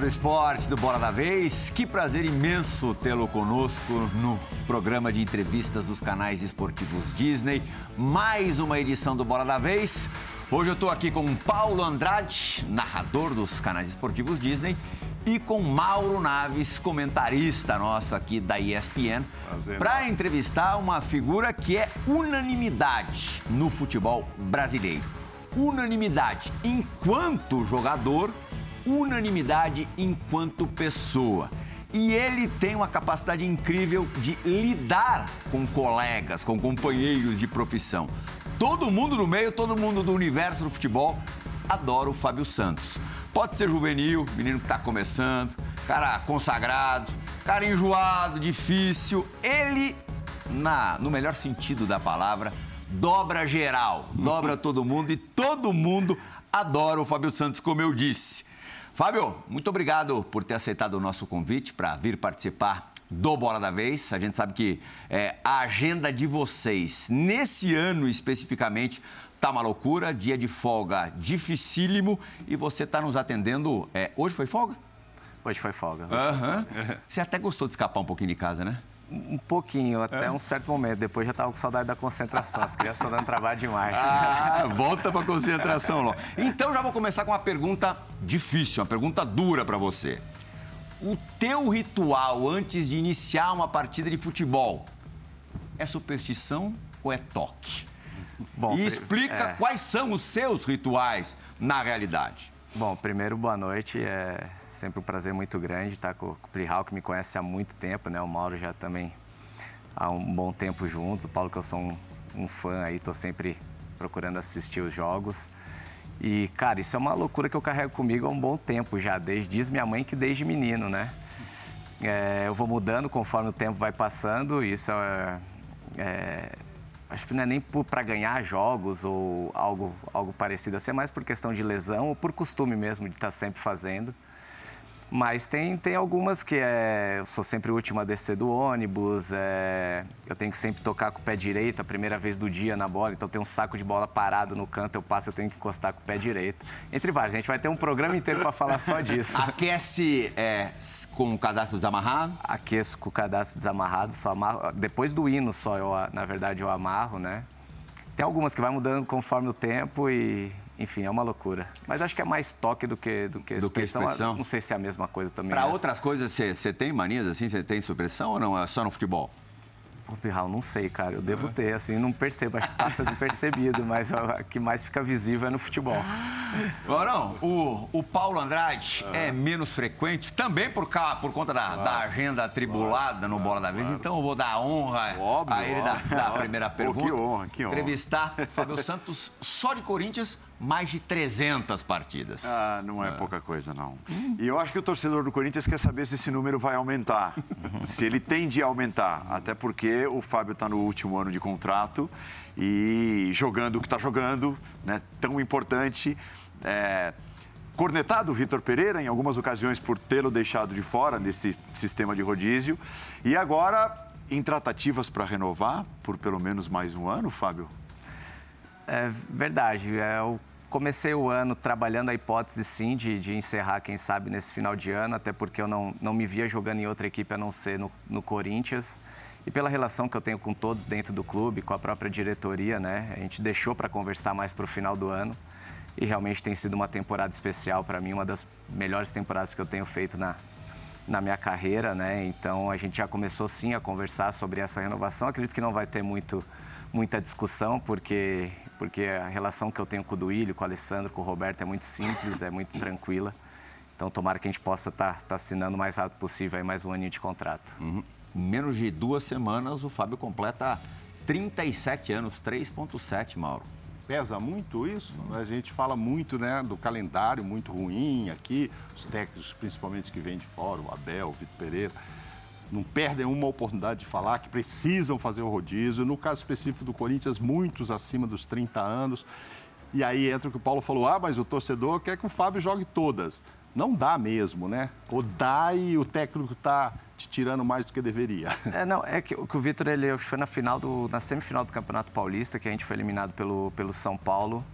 Do esporte do Bola da Vez. Que prazer imenso tê-lo conosco no programa de entrevistas dos canais esportivos Disney. Mais uma edição do Bola da Vez. Hoje eu estou aqui com Paulo Andrade, narrador dos canais esportivos Disney, e com Mauro Naves, comentarista nosso aqui da ESPN, para entrevistar uma figura que é unanimidade no futebol brasileiro. Unanimidade enquanto jogador unanimidade enquanto pessoa. E ele tem uma capacidade incrível de lidar com colegas, com companheiros de profissão. Todo mundo do meio, todo mundo do universo do futebol adora o Fábio Santos. Pode ser juvenil, menino que está começando, cara consagrado, cara enjoado, difícil. Ele, na, no melhor sentido da palavra, dobra geral, dobra todo mundo e todo mundo adora o Fábio Santos, como eu disse. Fábio, muito obrigado por ter aceitado o nosso convite para vir participar do Bola da Vez. A gente sabe que é, a agenda de vocês, nesse ano especificamente, tá uma loucura, dia de folga dificílimo e você está nos atendendo. É, hoje foi folga? Hoje foi folga. Uhum. Você até gostou de escapar um pouquinho de casa, né? Um pouquinho, até é. um certo momento. Depois já estava com saudade da concentração. As crianças estão dando trabalho demais. Ah, volta para a concentração, Ló. Então já vou começar com uma pergunta difícil, uma pergunta dura para você. O teu ritual antes de iniciar uma partida de futebol é superstição ou é toque? Bom, e explica é... quais são os seus rituais na realidade. Bom, primeiro, boa noite. É sempre um prazer muito grande estar com o Plihal, que me conhece há muito tempo, né? O Mauro já também há um bom tempo juntos. O Paulo, que eu sou um, um fã aí, estou sempre procurando assistir os jogos. E, cara, isso é uma loucura que eu carrego comigo há um bom tempo já. Desde, diz minha mãe que desde menino, né? É, eu vou mudando conforme o tempo vai passando. Isso é, é acho que não é nem para ganhar jogos ou algo, algo parecido assim, é mais por questão de lesão ou por costume mesmo de estar tá sempre fazendo. Mas tem, tem algumas que é, eu sou sempre o último a descer do ônibus, é, eu tenho que sempre tocar com o pé direito a primeira vez do dia na bola, então tem um saco de bola parado no canto, eu passo, eu tenho que encostar com o pé direito. Entre vários, a gente vai ter um programa inteiro para falar só disso. Aquece é, com o cadastro desamarrado? Aqueço com o cadastro desamarrado, só amarro, depois do hino só, eu, na verdade, eu amarro, né? Tem algumas que vai mudando conforme o tempo e enfim, é uma loucura. Mas acho que é mais toque do que, do que do expressão. Que expressão. Não sei se é a mesma coisa também. Para outras coisas, você tem manias assim? Você tem supressão ou não? É só no futebol? Pô, Pirral, não sei, cara. Eu devo ter, assim, não percebo. Acho que passa despercebido, mas o que mais fica visível é no futebol. Morão, o, o Paulo Andrade é menos frequente, também por, cá, por conta da, claro. da agenda atribulada claro, no Bola da Vez. Claro. Então eu vou dar a honra óbvio, a ele da, da, primeira pergunta. Pô, que honra, que honra. Entrevistar Fábio Santos só de Corinthians mais de 300 partidas. Ah, não é, é, pouca coisa, não. E eu acho que o torcedor do Corinthians quer saber se esse número vai aumentar. se ele tende a aumentar. Até porque o Fábio está no último ano de contrato e jogando o que está jogando, né, tão importante. É, cornetado o Vitor Pereira em algumas ocasiões por tê-lo deixado de fora nesse sistema de rodízio. E agora, em tratativas para renovar por pelo menos mais um ano, Fábio? É verdade. É, eu comecei o ano trabalhando a hipótese, sim, de, de, encerrar, quem sabe, nesse final de ano, até porque eu não, não me via jogando em outra equipe a não ser no, no Corinthians. E pela relação que eu tenho com todos dentro do clube, com a própria diretoria, né? A gente deixou para conversar mais para o final do ano. E realmente tem sido uma temporada especial para mim, uma das melhores temporadas que eu tenho feito na, na minha carreira, né? Então a gente já começou sim a conversar sobre essa renovação. Acredito que não vai ter muito, muita discussão, porque porque a relação que eu tenho com o Duílio, com o Alessandro, com o Roberto é muito simples, é muito tranquila. Então, tomara que a gente possa estar tá, tá assinando o mais rápido possível aí mais um aninho de contrato. Uhum. Menos de duas semanas, o Fábio completa 37 anos, 3,7, Mauro. Pesa muito isso? A gente fala muito né, do calendário muito ruim aqui, os técnicos, principalmente que vêm de fora, o Abel, o Vitor Pereira não perdem uma oportunidade de falar que precisam fazer o rodízio. No caso específico do Corinthians, muitos acima dos 30 anos. E aí entra o que o Paulo falou: ah, mas o torcedor quer que o Fábio jogue todas. Não dá mesmo, né? Ou dá e o técnico está te tirando mais do que deveria. É, não, é que, que o Vitor ele foi na final do, na semifinal do Campeonato Paulista, que a gente foi eliminado pelo, pelo São Paulo,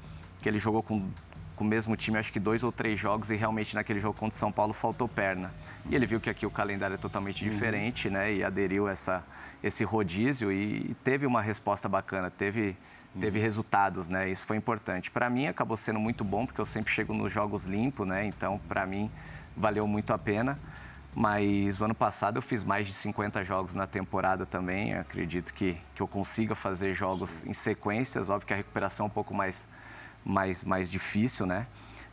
que ele jogou com com o mesmo time, acho que dois ou três jogos, e realmente naquele jogo contra o São Paulo faltou perna. E ele viu que aqui o calendário é totalmente diferente, né? E aderiu essa, esse rodízio e, teve uma resposta bacana, teve, teve resultados, né? Isso foi importante. Para mim acabou sendo muito bom, porque eu sempre chego nos jogos limpo, né? Então, para mim, valeu muito a pena. Mas o ano passado eu fiz mais de 50 jogos na temporada também. Eu acredito que, que eu consiga fazer jogos em sequências. Óbvio que a recuperação é um pouco mais, mais, mais difícil, né?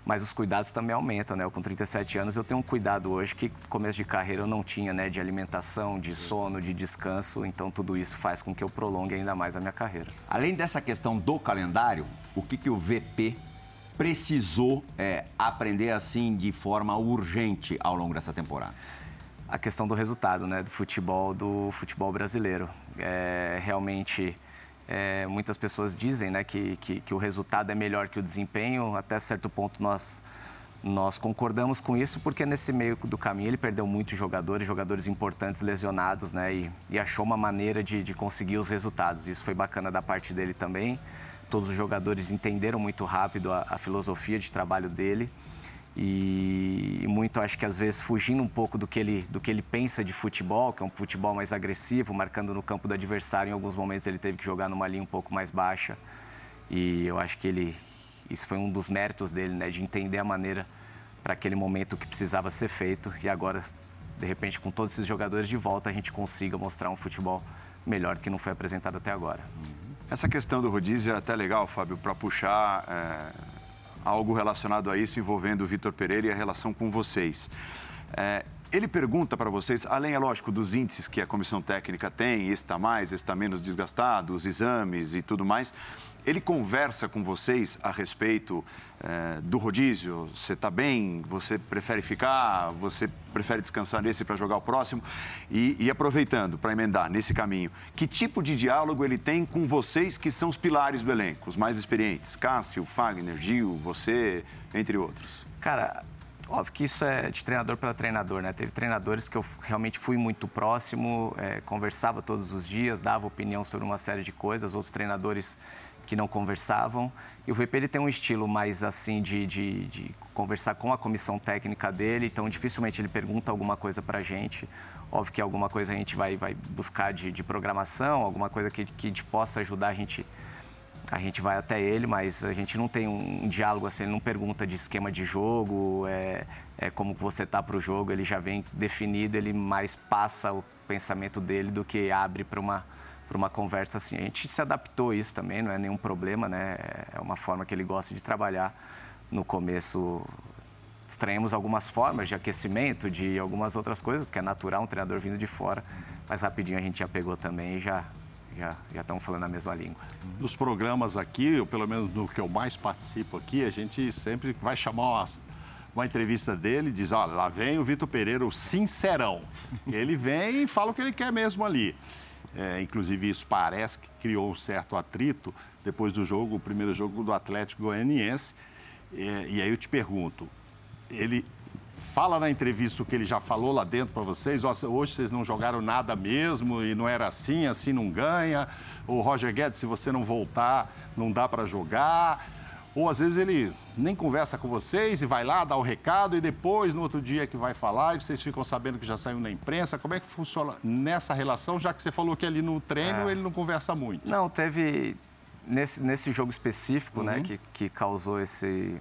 Mas os cuidados também aumentam, né? Eu, com 37 anos eu tenho um cuidado hoje que começo de carreira eu não tinha, né? De alimentação, de sono, de descanso. Então tudo isso faz com que eu prolongue ainda mais a minha carreira. Além dessa questão do calendário, o que, que o VP precisou é, aprender assim de forma urgente ao longo dessa temporada? A questão do resultado, né, do futebol, do futebol brasileiro. É, realmente, é, muitas pessoas dizem, né, que, que, que o resultado é melhor que o desempenho. Até certo ponto nós nós concordamos com isso porque nesse meio do caminho ele perdeu muitos jogadores, jogadores importantes lesionados, né? E, e achou uma maneira de, de, conseguir os resultados. Isso foi bacana da parte dele também todos os jogadores entenderam muito rápido a, a filosofia de trabalho dele e, muito acho que às vezes fugindo um pouco do que ele do que ele pensa de futebol, que é um futebol mais agressivo, marcando no campo do adversário. Em alguns momentos ele teve que jogar numa linha um pouco mais baixa e eu acho que ele isso foi um dos méritos dele, né, de entender a maneira para aquele momento que precisava ser feito e agora de repente com todos esses jogadores de volta a gente consiga mostrar um futebol melhor do que não foi apresentado até agora. Essa questão do rodízio é até legal, Fábio, para puxar é, algo relacionado a isso envolvendo o Vitor Pereira e a relação com vocês. É, ele pergunta para vocês, além, é lógico, dos índices que a comissão técnica tem, está mais, está menos desgastado, os exames e tudo mais, ele conversa com vocês a respeito é, do rodízio? Você está bem? Você prefere ficar? Você prefere descansar nesse para jogar o próximo? E, e aproveitando para emendar nesse caminho, que tipo de diálogo ele tem com vocês que são os pilares do elenco, os mais experientes? Cássio, Fagner, Gil, você, entre outros. Cara, Óbvio que isso é de treinador para treinador, né? Teve treinadores que eu realmente fui muito próximo, é, conversava todos os dias, dava opinião sobre uma série de coisas. Outros treinadores que não conversavam. E o VP ele tem um estilo mais assim de, de, de conversar com a comissão técnica dele, então dificilmente ele pergunta alguma coisa para a gente. Óbvio que alguma coisa a gente vai, vai buscar de, de programação, alguma coisa que, que possa ajudar a gente a gente vai até ele, mas a gente não tem um, diálogo assim, ele não pergunta de esquema de jogo, é, é como você tá para o jogo, ele já vem definido, ele mais passa o pensamento dele do que abre para uma para uma conversa assim. A gente se adaptou a isso também, não é nenhum problema, né? É uma forma que ele gosta de trabalhar. No começo, estranhamos algumas formas de aquecimento, de algumas outras coisas, porque é natural um treinador vindo de fora, mas rapidinho a gente já pegou também e já já, estão falando a mesma língua. Nos programas aqui, ou pelo menos no que eu mais participo aqui, a gente sempre vai chamar uma, uma entrevista dele e diz, olha, lá vem o Vitor Pereira, o sincerão. Ele vem e fala o que ele quer mesmo ali. É, inclusive, isso parece que criou um certo atrito depois do jogo, o primeiro jogo do Atlético Goianiense. É, e aí eu te pergunto, ele fala na entrevista o que ele já falou lá dentro para vocês, hoje vocês não jogaram nada mesmo e não era assim, assim não ganha. O Roger Guedes, se você não voltar, não dá para jogar. Ou às vezes ele nem conversa com vocês e vai lá, dá o recado e depois, no outro dia que vai falar, e vocês ficam sabendo que já saiu na imprensa. Como é que funciona nessa relação, já que você falou que ali no treino é. ele não conversa muito? Não, teve. Nesse, nesse jogo específico, né, uhum. né, que, que causou esse,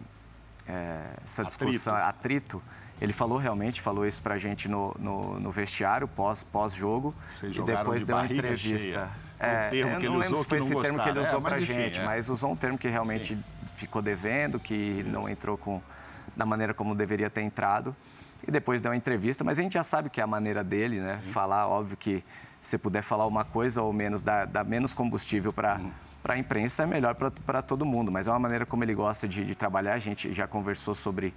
é, essa discussão, atrito. atrito. Ele falou realmente, falou isso pra gente no, no, no vestiário, pós-jogo. Pós e depois de deu uma entrevista. É, eu não lembro se foi esse termo que ele usou é, pra enfim, gente, é. mas usou um termo que realmente Sim ficou devendo, que não entrou com, da maneira como deveria ter entrado. E depois deu uma entrevista, mas a gente já sabe que é a maneira dele, né? Uhum. Falar, óbvio que se puder falar uma coisa ou menos, dar, dar menos combustível para uhum. a imprensa, é melhor para todo mundo. Mas é uma maneira como ele gosta de, de trabalhar, a gente já conversou sobre,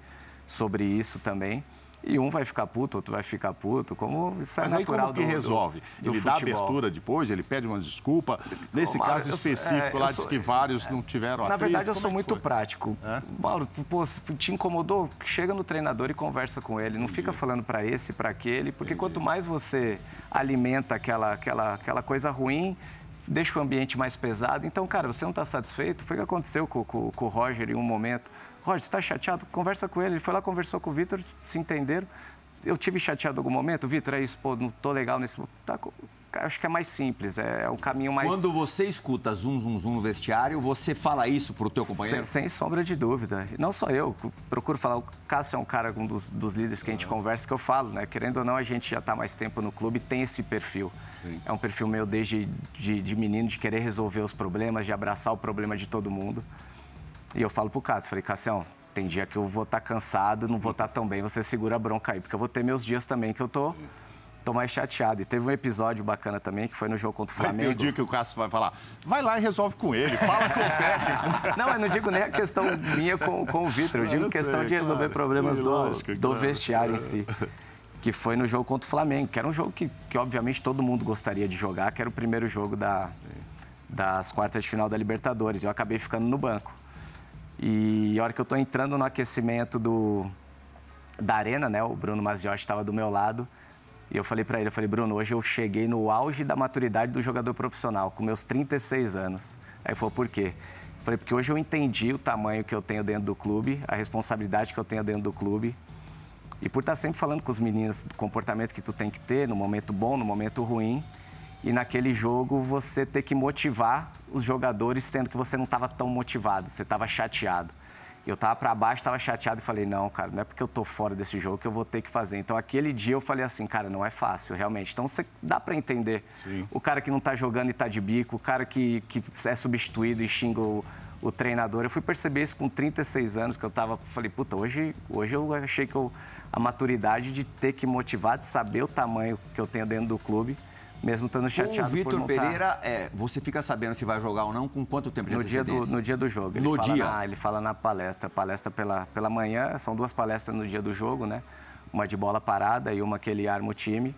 sobre isso também. E um vai ficar puto, outro vai ficar puto, como isso é Mas natural aí como que do, resolve? Do, ele do dá futebol. abertura depois, ele pede uma desculpa. Nesse Mauro, caso específico, é, lá diz que vários é, não tiveram Na verdade, eu sou é muito foi? prático. É? Mauro, pô, te incomodou? Chega no treinador e conversa com ele. Não Entendi. fica falando para esse, para aquele, porque Entendi. quanto mais você alimenta aquela, aquela, aquela coisa ruim, deixa o ambiente mais pesado. Então, cara, você não está satisfeito? Foi o que aconteceu com, com, com o Roger em um momento. Roger, você está chateado? Conversa com ele. Ele foi lá, conversou com o Vitor, se entenderam. Eu tive chateado em algum momento, Vitor, é isso, pô, não tô legal nesse. Tá, acho que é mais simples, é, é o caminho mais. Quando você escuta zum, zum, zum no vestiário, você fala isso pro teu companheiro? Sem, sem sombra de dúvida. Não só eu, procuro falar. O Cássio é um cara, um dos, dos líderes que a gente conversa, que eu falo, né? Querendo ou não, a gente já está mais tempo no clube tem esse perfil. Sim. É um perfil meu desde de, de menino, de querer resolver os problemas, de abraçar o problema de todo mundo. E eu falo pro Cássio, falei, Cássio, tem dia que eu vou estar tá cansado, não vou estar tá tão bem, você segura a bronca aí, porque eu vou ter meus dias também que eu tô, tô mais chateado. E teve um episódio bacana também, que foi no jogo contra o Flamengo. Vai o dia que o Cássio vai falar, vai lá e resolve com ele, fala com o técnico. não, eu não digo nem a questão minha com, com o Vitor, eu digo eu questão sei, de resolver claro, problemas sim, do, lógico, do claro, vestiário claro. em si. Que foi no jogo contra o Flamengo, que era um jogo que, que obviamente todo mundo gostaria de jogar, que era o primeiro jogo da, das quartas de final da Libertadores. Eu acabei ficando no banco. E a hora que eu estou entrando no aquecimento do, da arena, né? O Bruno Maziotti estava do meu lado. E eu falei para ele, eu falei, Bruno, hoje eu cheguei no auge da maturidade do jogador profissional, com meus 36 anos. Aí ele falou, por quê? Eu falei, porque hoje eu entendi o tamanho que eu tenho dentro do clube, a responsabilidade que eu tenho dentro do clube. E por estar sempre falando com os meninos do comportamento que tu tem que ter, no momento bom, no momento ruim, e naquele jogo você ter que motivar os jogadores, sendo que você não estava tão motivado, você estava chateado. Eu estava para baixo, estava chateado e falei, não, cara, não é porque eu estou fora desse jogo que eu vou ter que fazer. Então, aquele dia eu falei assim, cara, não é fácil, realmente. Então, você dá para entender Sim. o cara que não está jogando e está de bico, o cara que, que é substituído e xinga o, o treinador. Eu fui perceber isso com 36 anos, que eu estava, falei, puta, hoje, hoje eu achei que eu, a maturidade de ter que motivar, de saber o tamanho que eu tenho dentro do clube mesmo estando chateado. O Vitor Pereira, é, você fica sabendo se vai jogar ou não com quanto tempo de no dia do No dia do jogo. Ele no dia? Na, ele fala na palestra. Palestra pela, pela manhã, são duas palestras no dia do jogo, né? Uma de bola parada e uma que ele arma o time.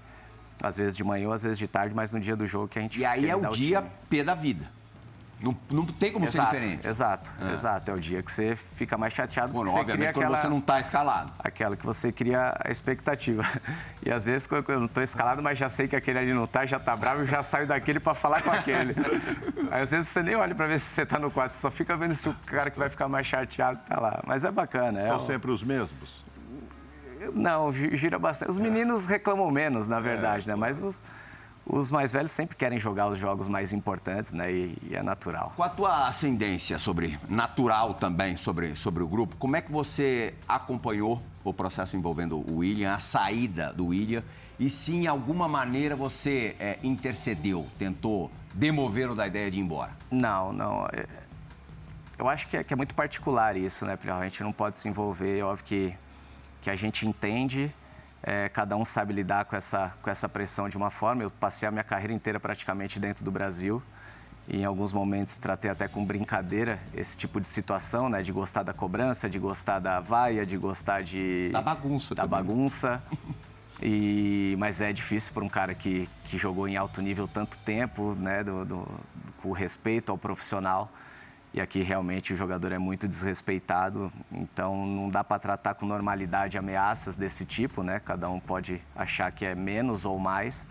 Às vezes de manhã, às vezes de tarde, mas no dia do jogo que a gente E aí é o dia time. P da vida. Não, não tem como exato, ser diferente. Exato, é. exato. É o dia que você fica mais chateado. Bom, você obviamente, quando aquela, você não está escalado. Aquela que você cria a expectativa. E às vezes, quando eu não estou escalado, mas já sei que aquele ali não está, já está bravo, eu já saio daquele para falar com aquele. Aí, às vezes você nem olha para ver se você está no quarto, você só fica vendo se o cara que vai ficar mais chateado está lá. Mas é bacana. São é sempre os mesmos? Não, gira bastante. Os meninos reclamam menos, na verdade, é, né? Mas os os mais velhos sempre querem jogar os jogos mais importantes, né? E, e, é natural. Com a tua ascendência sobre natural também sobre, sobre o grupo, como é que você acompanhou o processo envolvendo o William, a saída do William, e se em alguma maneira você é, intercedeu, tentou demover-o da ideia de ir embora? Não, não. É, eu acho que é, que é muito particular isso, né, A gente não pode se envolver, é óbvio que, que a gente entende é, cada um sabe lidar com essa, com essa pressão de uma forma. Eu passei a minha carreira inteira praticamente dentro do Brasil. E em alguns momentos tratei até com brincadeira esse tipo de situação, né? De gostar da cobrança, de gostar da vaia, de gostar de... Da bagunça Da também. bagunça. E, mas é difícil para um cara que, que jogou em alto nível tanto tempo, né? Do, do, com respeito ao profissional. E aqui realmente o jogador é muito desrespeitado, então não dá para tratar com normalidade ameaças desse tipo, né? Cada um pode achar que é menos ou mais,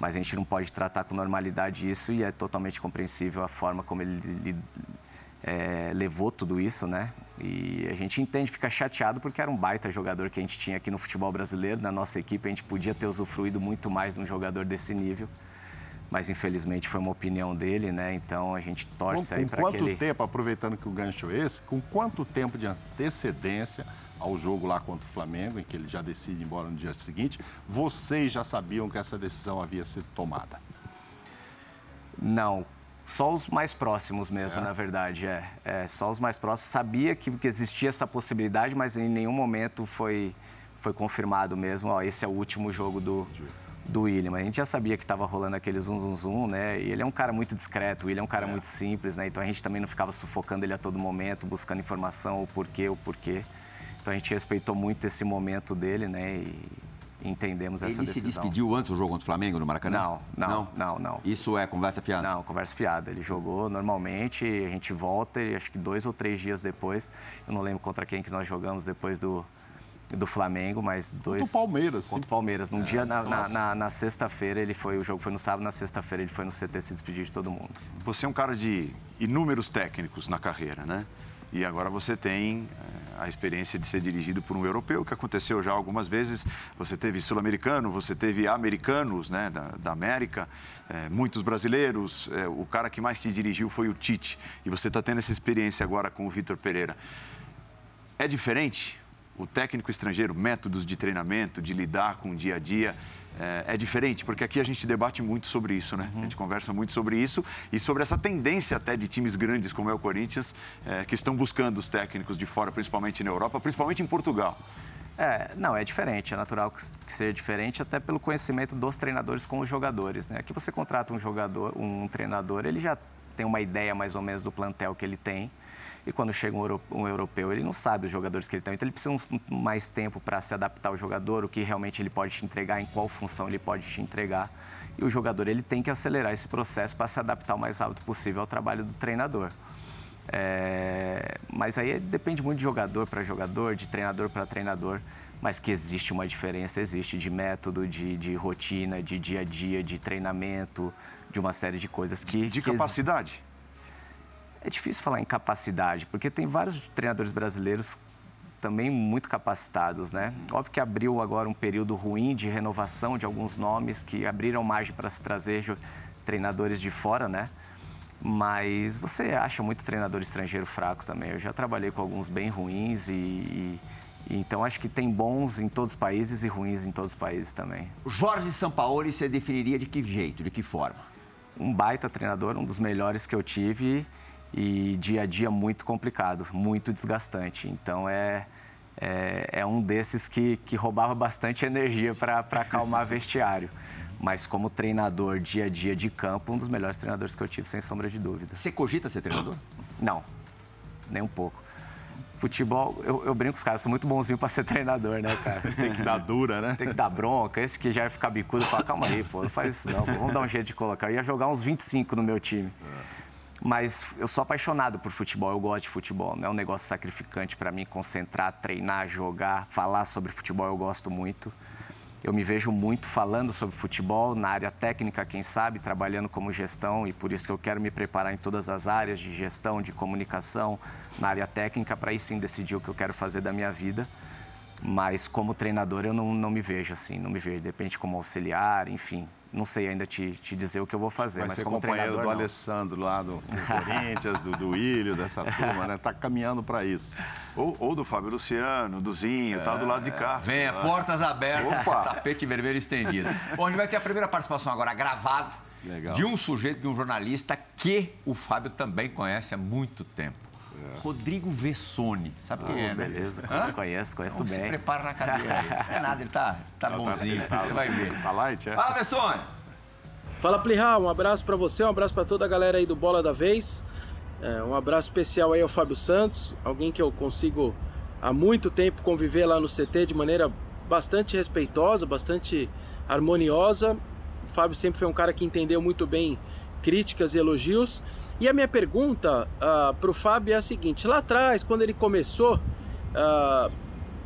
mas a gente não pode tratar com normalidade isso e é totalmente compreensível a forma como ele, ele é, levou tudo isso, né? E a gente entende, fica chateado porque era um baita jogador que a gente tinha aqui no futebol brasileiro, na nossa equipe, a gente podia ter usufruído muito mais de um jogador desse nível mas infelizmente foi uma opinião dele, né? Então a gente torce com, aí para que ele... quanto tempo, aproveitando que o gancho é esse, com quanto tempo de antecedência ao jogo lá contra o Flamengo, em que ele já decide ir embora no dia seguinte, vocês já sabiam que essa decisão havia sido tomada? Não, só os mais próximos mesmo, é. na verdade, é. é. Só os mais próximos. Sabia que, que existia essa possibilidade, mas em nenhum momento foi, foi confirmado mesmo, ó, esse é o último jogo do do William. A gente já sabia que estava rolando aquele zum, zum, zum, né? E ele é um cara muito discreto, o William é um cara é. muito simples, né? Então a gente também não ficava sufocando ele a todo momento, buscando informação, o porquê, o porquê. Então a gente respeitou muito esse momento dele, né? E entendemos essa ele decisão. Ele se despediu antes do jogo contra o Flamengo no Maracanã? Não, não, não, não. não. Isso é conversa fiada? Não, conversa fiada. Ele jogou normalmente, a gente volta e acho que dois ou três dias depois, eu não lembro contra quem que nós jogamos depois do, do Flamengo, mas dois. Contra o Palmeiras. Contra o Palmeiras. Num é, dia, na, na, na, na sexta-feira, ele foi. O jogo foi no sábado, na sexta-feira, ele foi no CT se despedir de todo mundo. Você é um cara de inúmeros técnicos na carreira, né? E agora você tem é, a experiência de ser dirigido por um europeu, que aconteceu já algumas vezes. Você teve sul-americano, você teve americanos né, da, da América, é, muitos brasileiros. É, o cara que mais te dirigiu foi o Tite. E você está tendo essa experiência agora com o Vitor Pereira. É diferente o técnico estrangeiro, métodos de treinamento, de lidar com o dia a dia, é, é, diferente, porque aqui a gente debate muito sobre isso, né? Uhum. A gente conversa muito sobre isso e sobre essa tendência até de times grandes como é o Corinthians, é, que estão buscando os técnicos de fora, principalmente na Europa, principalmente em Portugal. É, não, é diferente, é natural que, seja diferente até pelo conhecimento dos treinadores com os jogadores, né? Aqui você contrata um jogador, um treinador, ele já tem uma ideia mais ou menos do plantel que ele tem, e quando chega um europeu, ele não sabe os jogadores que ele tem. Então ele precisa mais tempo para se adaptar ao jogador, o que realmente ele pode te entregar, em qual função ele pode te entregar. E o jogador ele tem que acelerar esse processo para se adaptar o mais rápido possível ao trabalho do treinador. É... mas aí depende muito de jogador para jogador, de treinador para treinador. Mas que existe uma diferença, existe de método, de, de rotina, de dia a dia, de treinamento, de uma série de coisas que. De que capacidade? É difícil falar em capacidade, porque tem vários treinadores brasileiros também muito capacitados, né? Óbvio que abriu agora um período ruim de renovação de alguns nomes que abriram margem para se trazer treinadores de fora, né? Mas você acha muito treinador estrangeiro fraco também. Eu já trabalhei com alguns bem ruins e, e, e então acho que tem bons em todos os países e ruins em todos os países também. Jorge Sampaoli você definiria de que jeito, de que forma? Um baita treinador, um dos melhores que eu tive e dia a dia muito complicado, muito desgastante. Então é, é, é um desses que, que roubava bastante energia para acalmar vestiário. Mas como treinador dia a dia de campo, um dos melhores treinadores que eu tive, sem sombra de dúvida. Você cogita ser treinador? Não, nem um pouco. Futebol, eu, eu brinco com os caras, sou muito bonzinho para ser treinador, né, cara? Tem que dar dura, né? Tem que dar bronca. Esse que já ia ficar bicudo, fala, calma aí, pô, não faz isso não, vamos dar um jeito de colocar. Eu ia jogar uns 25 no meu time. É. Mas eu sou apaixonado por futebol, eu gosto de futebol. Não é um negócio sacrificante para mim concentrar, treinar, jogar, falar sobre futebol, eu gosto muito. Eu me vejo muito falando sobre futebol, na área técnica, quem sabe, trabalhando como gestão, e por isso que eu quero me preparar em todas as áreas de gestão, de comunicação, na área técnica, para aí sim decidir o que eu quero fazer da minha vida. Mas como treinador eu não, não me vejo assim, não me vejo, de repente como auxiliar, enfim, não sei ainda te, te dizer o que eu vou fazer, Vai mas ser como companheiro treinador, do não. Alessandro lá do, do Corinthians, do, do Ilho, dessa turma, né? Tá caminhando para isso. Ou, ou, do Fábio Luciano, do Zinho, é, tá do lado de cá. Venha, portas abertas, Opa. tapete vermelho estendido. Bom, a gente vai ter a primeira participação agora gravada Legal. de um sujeito, de um jornalista que o Fábio também conhece há muito tempo. É. Rodrigo Vessone. Sabe quem é, né? Beleza, Hã? conheço, conheço então, bem. Se prepara na cadeira aí. Não é nada, ele tá, tá bonzinho. Tá, ele vai ver. Tá light, é? Fala, Vessone! Fala Plihal, um abraço para você, um abraço para toda a galera aí do Bola da Vez. É, um abraço especial aí ao Fábio Santos, alguém que eu consigo há muito tempo conviver lá no CT de maneira bastante respeitosa, bastante harmoniosa. O Fábio sempre foi um cara que entendeu muito bem críticas e elogios. E a minha pergunta uh, ah, para o Fábio é a seguinte: lá atrás, quando ele começou, uh,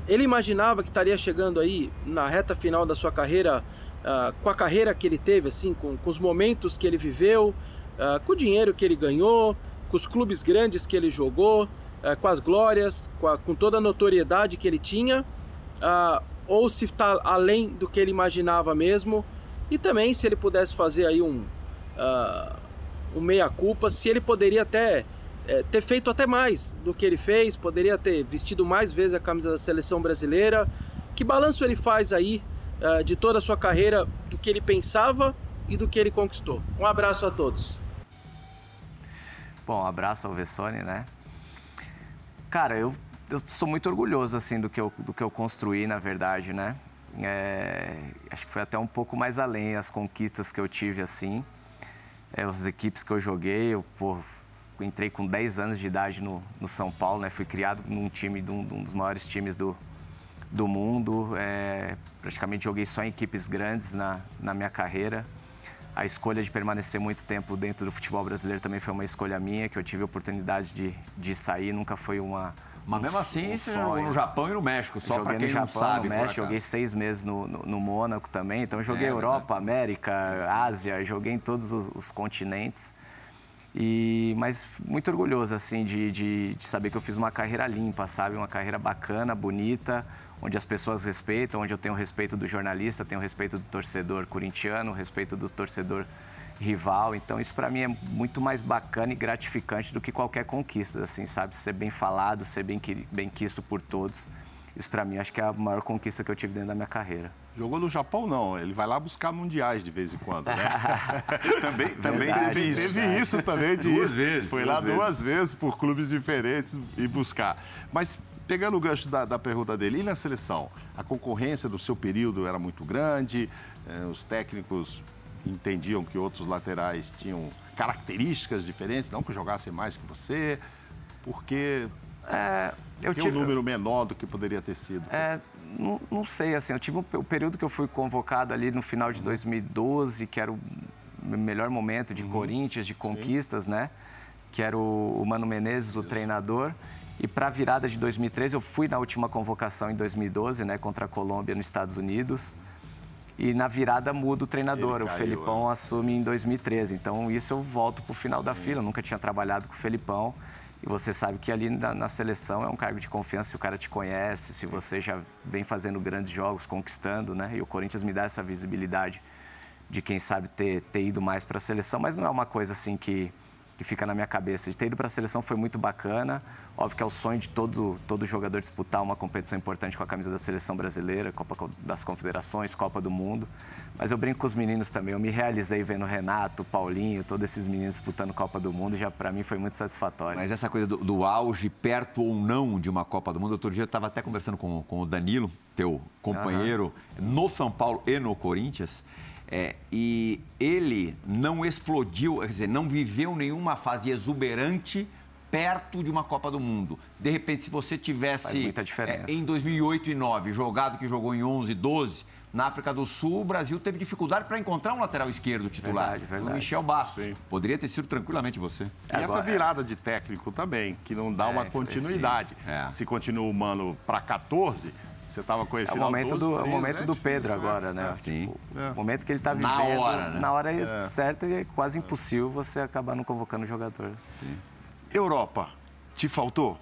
ele imaginava que estaria chegando aí na reta final da sua carreira uh, com a carreira que ele teve, assim, com, com os momentos que ele viveu, uh, com o dinheiro que ele ganhou, com os clubes grandes que ele jogou, uh, com as glórias, com, a, com, toda a notoriedade que ele tinha, ou se está além do que ele imaginava mesmo, e também se ele pudesse fazer aí um, um meia-culpa, se ele poderia até é, ter feito até mais do que ele fez, poderia ter vestido mais vezes a camisa da seleção brasileira. Que balanço ele faz aí uh, de toda a sua carreira, do que ele pensava e do que ele conquistou. Um abraço a todos. Bom, um abraço ao Vessone, né? Cara, eu, eu sou muito orgulhoso, assim, do que eu, do que eu construí, na verdade, né? É, acho que foi até um pouco mais além as conquistas que eu tive, assim. É, as equipes que eu joguei, eu pô, entrei com 10 anos de idade no, no São Paulo, né? Fui criado num time, de um, de um dos maiores times do, do mundo. É, praticamente joguei só em equipes grandes na, na minha carreira. A escolha de permanecer muito tempo dentro do futebol brasileiro também foi uma escolha minha, que eu tive a oportunidade de, de sair, nunca foi uma, Mas mesmo assim, um você jogou no Japão e no México, só para quem no não Japão, sabe. no México, joguei seis meses no, no, no Mônaco também. Então, joguei É, Europa, América, Ásia, joguei em todos os, os continentes. E, mas muito orgulhoso, assim, de, de, de saber que eu fiz uma carreira limpa, sabe? Uma carreira bacana, bonita, onde as pessoas respeitam, onde eu tenho o respeito do jornalista, tenho o respeito do torcedor corintiano, o respeito do torcedor rival. Então, isso para mim é muito mais bacana e gratificante do que qualquer conquista, assim, sabe? Ser bem falado, ser bem, bem quisto por todos. Isso para mim acho que é a maior conquista que eu tive dentro da minha carreira. Jogou no Japão, não. Ele vai lá buscar mundiais de vez em quando, né? Também, também Verdade, teve isso. Teve isso também de Duas vezes, Foi duas lá vezes. duas vezes por clubes diferentes e buscar. Mas pegando o gancho da, da pergunta dele, e na seleção? A concorrência do seu período era muito grande, eh, os técnicos entendiam que outros laterais tinham características diferentes, não que jogassem mais que você, porque É, eu tem um tive, número menor do que poderia ter sido. É, não, não sei, assim, eu tive um, o período que eu fui convocado ali no final de 2012, que era o me- melhor momento de Corinthians, de conquistas, né? Que era o, o Mano Menezes, o treinador. E para a virada de 2013, eu fui na última convocação em 2012, né? Contra a Colômbia nos Estados Unidos. E na virada muda o treinador, Ele o caiu, Felipão assume em 2013. Então isso eu volto para o final da fila. Eu nunca tinha trabalhado com o Felipão. E você sabe que ali na, na seleção é um cargo de confiança, se o cara te conhece, se você já vem fazendo grandes jogos, conquistando, né? E o Corinthians me dá essa visibilidade de quem sabe ter, ter ido mais para a seleção, mas não é uma coisa assim que, que fica na minha cabeça. De ter ido para a seleção foi muito bacana. Óbvio que é o sonho de todo, todo jogador disputar uma competição importante com a camisa da seleção brasileira, Copa das Confederações, Copa do Mundo. Mas eu brinco com os meninos também. Eu me realizei vendo o Renato, o Paulinho, todos esses meninos disputando Copa do Mundo. Já para mim foi muito satisfatório. Mas essa coisa do, do auge, perto ou não de uma Copa do Mundo, outro dia eu estava até conversando com, com o Danilo, teu companheiro, no São Paulo e no Corinthians, é, e ele não explodiu, quer dizer, não viveu nenhuma fase exuberante perto de uma Copa do Mundo. De repente, se você tivesse Faz muita diferença. é, em 2008 e 2009 jogado que jogou em 11 e 12, na África do Sul, o Brasil teve dificuldade para encontrar um lateral esquerdo titular. Verdade, verdade. O Michel Bastos. Sim. Poderia ter sido tranquilamente você. E essa Agora- virada de técnico também, que não dá uma É, foi continuidade. É. Se continua o Mano para 14, você estava com ele É o momento 12, do, é o 13, momento é do Pedro né? agora, né? É. Sim. O momento que ele está Na vivendo, hora, né? na hora certa, é quase impossível você acabar não convocando o jogador. Europa, te faltou?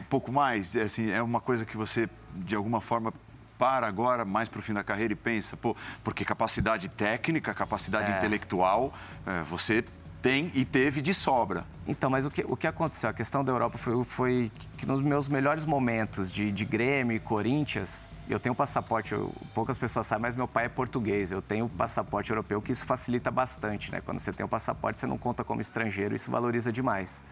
Um pouco mais? É, Assim, é uma coisa que você, de alguma forma, para agora, mais para o fim da carreira e pensa, pô, porque capacidade técnica, capacidade É. intelectual, é, você tem e teve de sobra. Então, mas o que, o que aconteceu? A questão da Europa foi, foi que nos meus melhores momentos de, de Grêmio e Corinthians, eu tenho passaporte, eu- poucas pessoas sabem, mas meu pai é português. Eu tenho passaporte europeu, que isso facilita bastante, né? Quando você tem o passaporte, você não conta como estrangeiro, isso valoriza demais.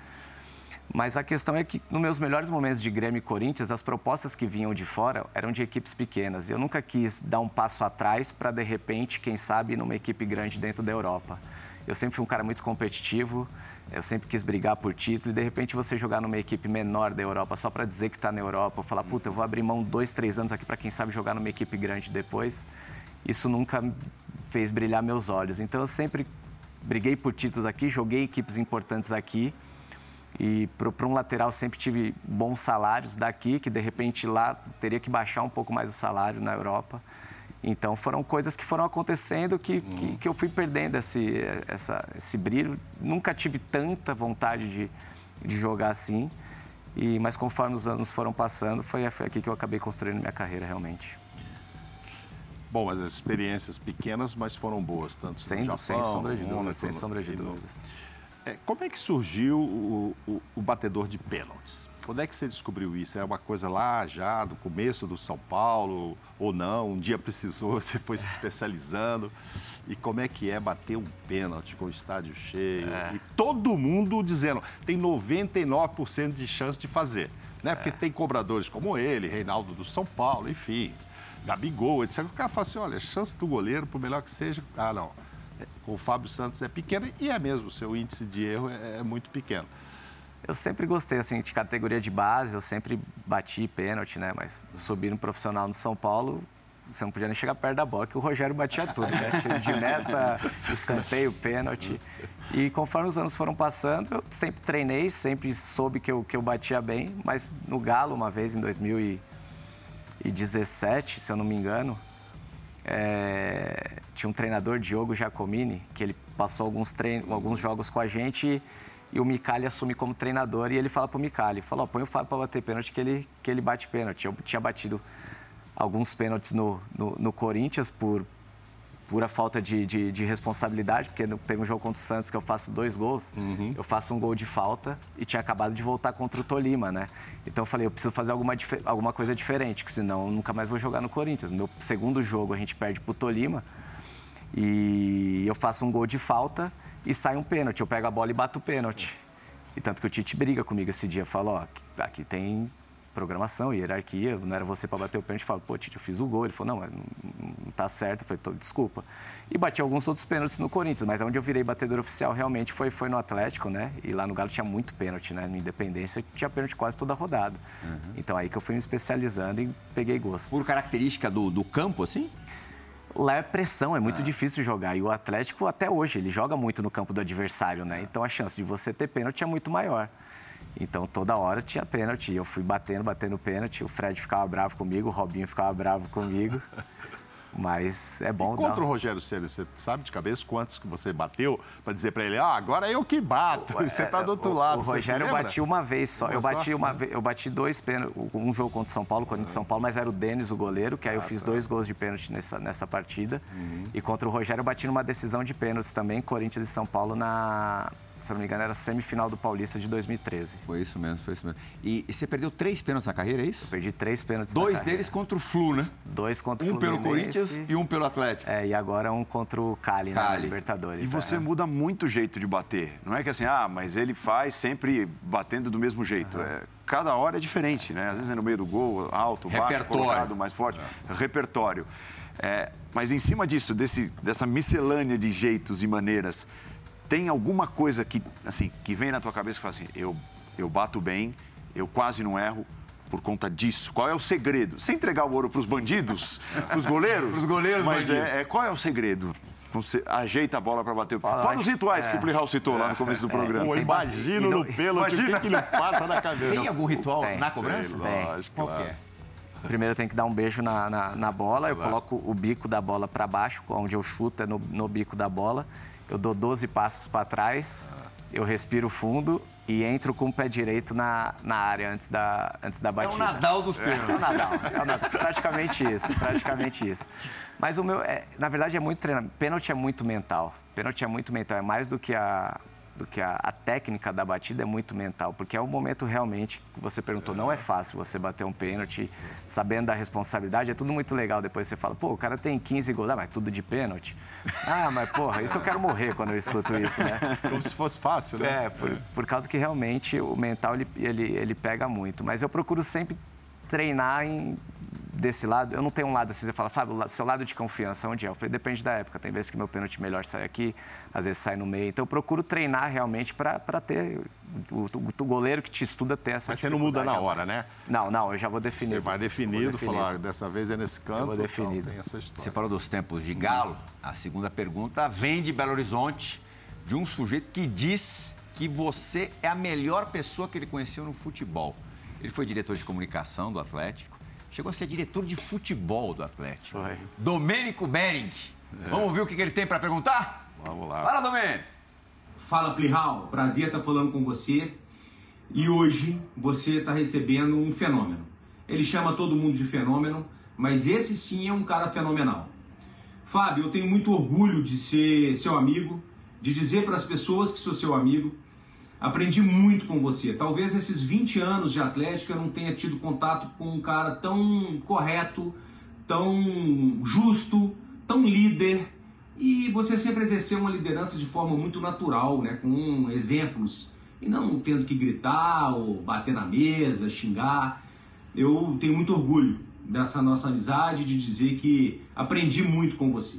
Mas a questão é que, nos meus melhores momentos de Grêmio e Corinthians, as propostas que vinham de fora eram de equipes pequenas. Eu nunca quis dar um passo atrás para, de repente, quem sabe, numa equipe grande dentro da Europa. Eu sempre fui um cara muito competitivo, eu sempre quis brigar por título e, de repente, você jogar numa equipe menor da Europa só para dizer que está na Europa, falar, puta, eu vou abrir mão dois, três anos aqui para, quem sabe, jogar numa equipe grande depois, isso nunca fez brilhar meus olhos. Então, eu sempre briguei por títulos aqui, joguei equipes importantes aqui. E para um lateral sempre tive bons salários daqui, que de repente lá teria que baixar um pouco mais o salário na Europa. Então foram coisas que foram acontecendo que, que, que eu fui perdendo esse, essa, esse brilho. Nunca tive tanta vontade de, de jogar assim. E, mas conforme os anos foram passando, foi, foi aqui que eu acabei construindo minha carreira realmente. Bom, mas as experiências pequenas, mas foram boas, tanto Sem, no Japão, sem sombra de no dúvidas, sem no- sombra de no- dúvidas. É, como é que surgiu o, o- o batedor de pênaltis? Quando é que você descobriu isso? Era uma coisa lá já do começo do São Paulo ou não? Um dia precisou, você foi se especializando. E como é que é bater um pênalti com o estádio cheio? E todo mundo dizendo, tem 99% de chance de fazer. Né? Porque tem cobradores como ele, Reinaldo do São Paulo, enfim, Gabigol, etc. O cara fala assim, olha, chance do goleiro, por melhor que seja... Ah, não. Com o Fábio Santos é pequena e é mesmo, o seu índice de erro é, é muito pequeno. Eu sempre gostei assim de categoria de base, eu sempre bati pênalti, né? Mas subir no profissional no São Paulo você não podia nem chegar perto da bola, que o Rogério batia tudo, né? Tiro de meta, escanteio, pênalti. E conforme os anos foram passando, eu sempre treinei, sempre soube que eu, que eu batia bem, mas no Galo, uma vez em 2017, se eu não me engano, é, tinha um treinador, Diogo Giacomini, que ele passou alguns, alguns jogos com a gente e, e o Micali assume como treinador e ele fala pro Micali, falou, põe o Fábio para bater pênalti que ele, que ele bate pênalti. Eu tinha batido alguns pênaltis no, no, no Corinthians por pura falta de, de, de, responsabilidade, porque teve um jogo contra o Santos que eu faço dois gols, uhum. eu faço um gol de falta e tinha acabado de voltar contra o Tolima, né? Então eu falei, eu preciso fazer alguma, alguma coisa diferente, que senão eu nunca mais vou jogar no Corinthians. No meu segundo jogo a gente perde pro Tolima e eu faço um gol de falta e sai um pênalti. Eu pego a bola e bato o pênalti. E tanto que o Tite briga comigo esse dia, fala, ó, aqui tem programação, hierarquia, não era você para bater o pênalti. Fala, pô, Tite, eu fiz o gol. Ele falou, não, não, tá certo. Eu falei, desculpa. E bati alguns outros pênaltis no Corinthians, mas onde eu virei batedor oficial realmente foi, foi no Atlético, né? E lá no Galo tinha muito pênalti, né? No Independência tinha pênalti quase toda a rodada. Uhum. Então aí que eu fui me especializando e peguei gosto. Por característica do, do campo, assim? lá é pressão, é muito ah. difícil jogar. E o Atlético, até hoje, ele joga muito no campo do adversário, né? Então a chance de você ter pênalti é muito maior. Então toda hora tinha pênalti. Eu fui batendo, batendo pênalti. O Fred ficava bravo comigo, o Robinho ficava bravo comigo. Mas é bom. E contra dar... o Rogério Ceni, você sabe de cabeça quantos que você bateu para dizer para ele, ah, agora é eu que bato. você está do outro o, lado. O Rogério eu bati uma vez só. eu bati uma vez, eu bati dois pênaltis, um jogo contra o São Paulo, Corinthians São Paulo, mas era o Denis, o goleiro, que aí eu ah, fiz tá. dois gols de pênalti nessa, nessa partida. Uhum. E contra o Rogério eu bati numa decisão de pênaltis também, Corinthians e São Paulo na se não me engano, era a semifinal do Paulista de 2013. Foi isso mesmo, foi isso mesmo. E, e você perdeu três pênaltis na carreira, é isso? Eu perdi três pênaltis Dois deles contra o Flu, né? Dois contra o Um pelo Corinthians e um pelo Atlético. É, e agora um contra o Cali, Cali. na Libertadores. E você é. muda muito o jeito de bater. Não é que assim, ah, mas ele faz sempre batendo do mesmo jeito. Uhum. É, cada hora é diferente, né? Às vezes é no meio do gol, alto, baixo, colocado, mais forte. É. Repertório. É, mas em cima disso, desse, dessa miscelânea de jeitos e maneiras, tem alguma coisa que, assim, que vem na tua cabeça e fala assim, eu, eu bato bem, eu quase não erro por conta disso? Qual é o segredo? Sem entregar o ouro para os bandidos, para os goleiros? para os goleiros, mas é, é, qual é o segredo? Você ajeita a bola para bater o Fala, Fala os rituais é, que o Plihal citou é, lá no começo do é, programa. Eu imagino no pelo que ele passa na cabeça. Tem algum ritual tem, na cobrança? Tem. Lógico, Qual claro. é? Primeiro eu tenho que dar um beijo na, na, na bola, eu coloco o bico da bola para baixo, onde eu chuto é no, no bico da bola eu dou 12 passos para trás, eu respiro fundo e entro com o pé direito na, na área antes da, antes da batida. É o Nadal dos pênaltis. É o Nadal, é o Nadal. Praticamente isso, praticamente isso. Mas o meu, é, na verdade, é muito treinamento. Pênalti é muito mental. Pênalti é muito mental. É mais do que a, do que a, a, técnica da batida é muito mental, porque é o momento realmente que você perguntou, não é fácil você bater um pênalti, sabendo da responsabilidade, é tudo muito legal. Depois você fala, pô, o cara tem 15 gols, ah, mas tudo de pênalti. Ah, mas porra, isso eu quero morrer quando eu escuto isso, né? Como se fosse fácil, né? É, por, por causa que realmente o mental ele, ele, ele pega muito. Mas eu procuro sempre treinar em desse lado, eu não tenho um lado assim, você fala, Fábio, seu lado de confiança, onde é? Eu falei, depende da época. Tem vezes que meu pênalti melhor sai aqui, às vezes sai no meio. Então eu procuro treinar realmente para ter o, o, o, goleiro que te estuda ter essa Mas você não muda na hora, né? Não, não, eu já vou definir. Você vai definido, falar, dessa vez é nesse canto. Eu vou definido. Então, você falou dos tempos de Galo. A segunda pergunta vem de Belo Horizonte, de um sujeito que diz que você é a melhor pessoa que ele conheceu no futebol. Ele foi diretor de comunicação do Atlético chegou a ser diretor de futebol do Atlético. Foi. Domênico Bering. É. Vamos ouvir o que ele tem para perguntar? Vamos lá. Fala, Domênico. Fala, Plihal. Prazer estar falando com você. E hoje você está recebendo um fenômeno. Ele chama todo mundo de fenômeno, mas esse sim é um cara fenomenal. Fábio, eu tenho muito orgulho de ser seu amigo, de dizer para as pessoas que sou seu amigo Aprendi muito com você. Talvez nesses 20 anos de Atlético eu não tenha tido contato com um cara tão correto, tão justo, tão líder. E você sempre exerceu uma liderança de forma muito natural, né? com exemplos. E não tendo que gritar ou bater na mesa, xingar. Eu tenho muito orgulho dessa nossa amizade, de dizer que aprendi muito com você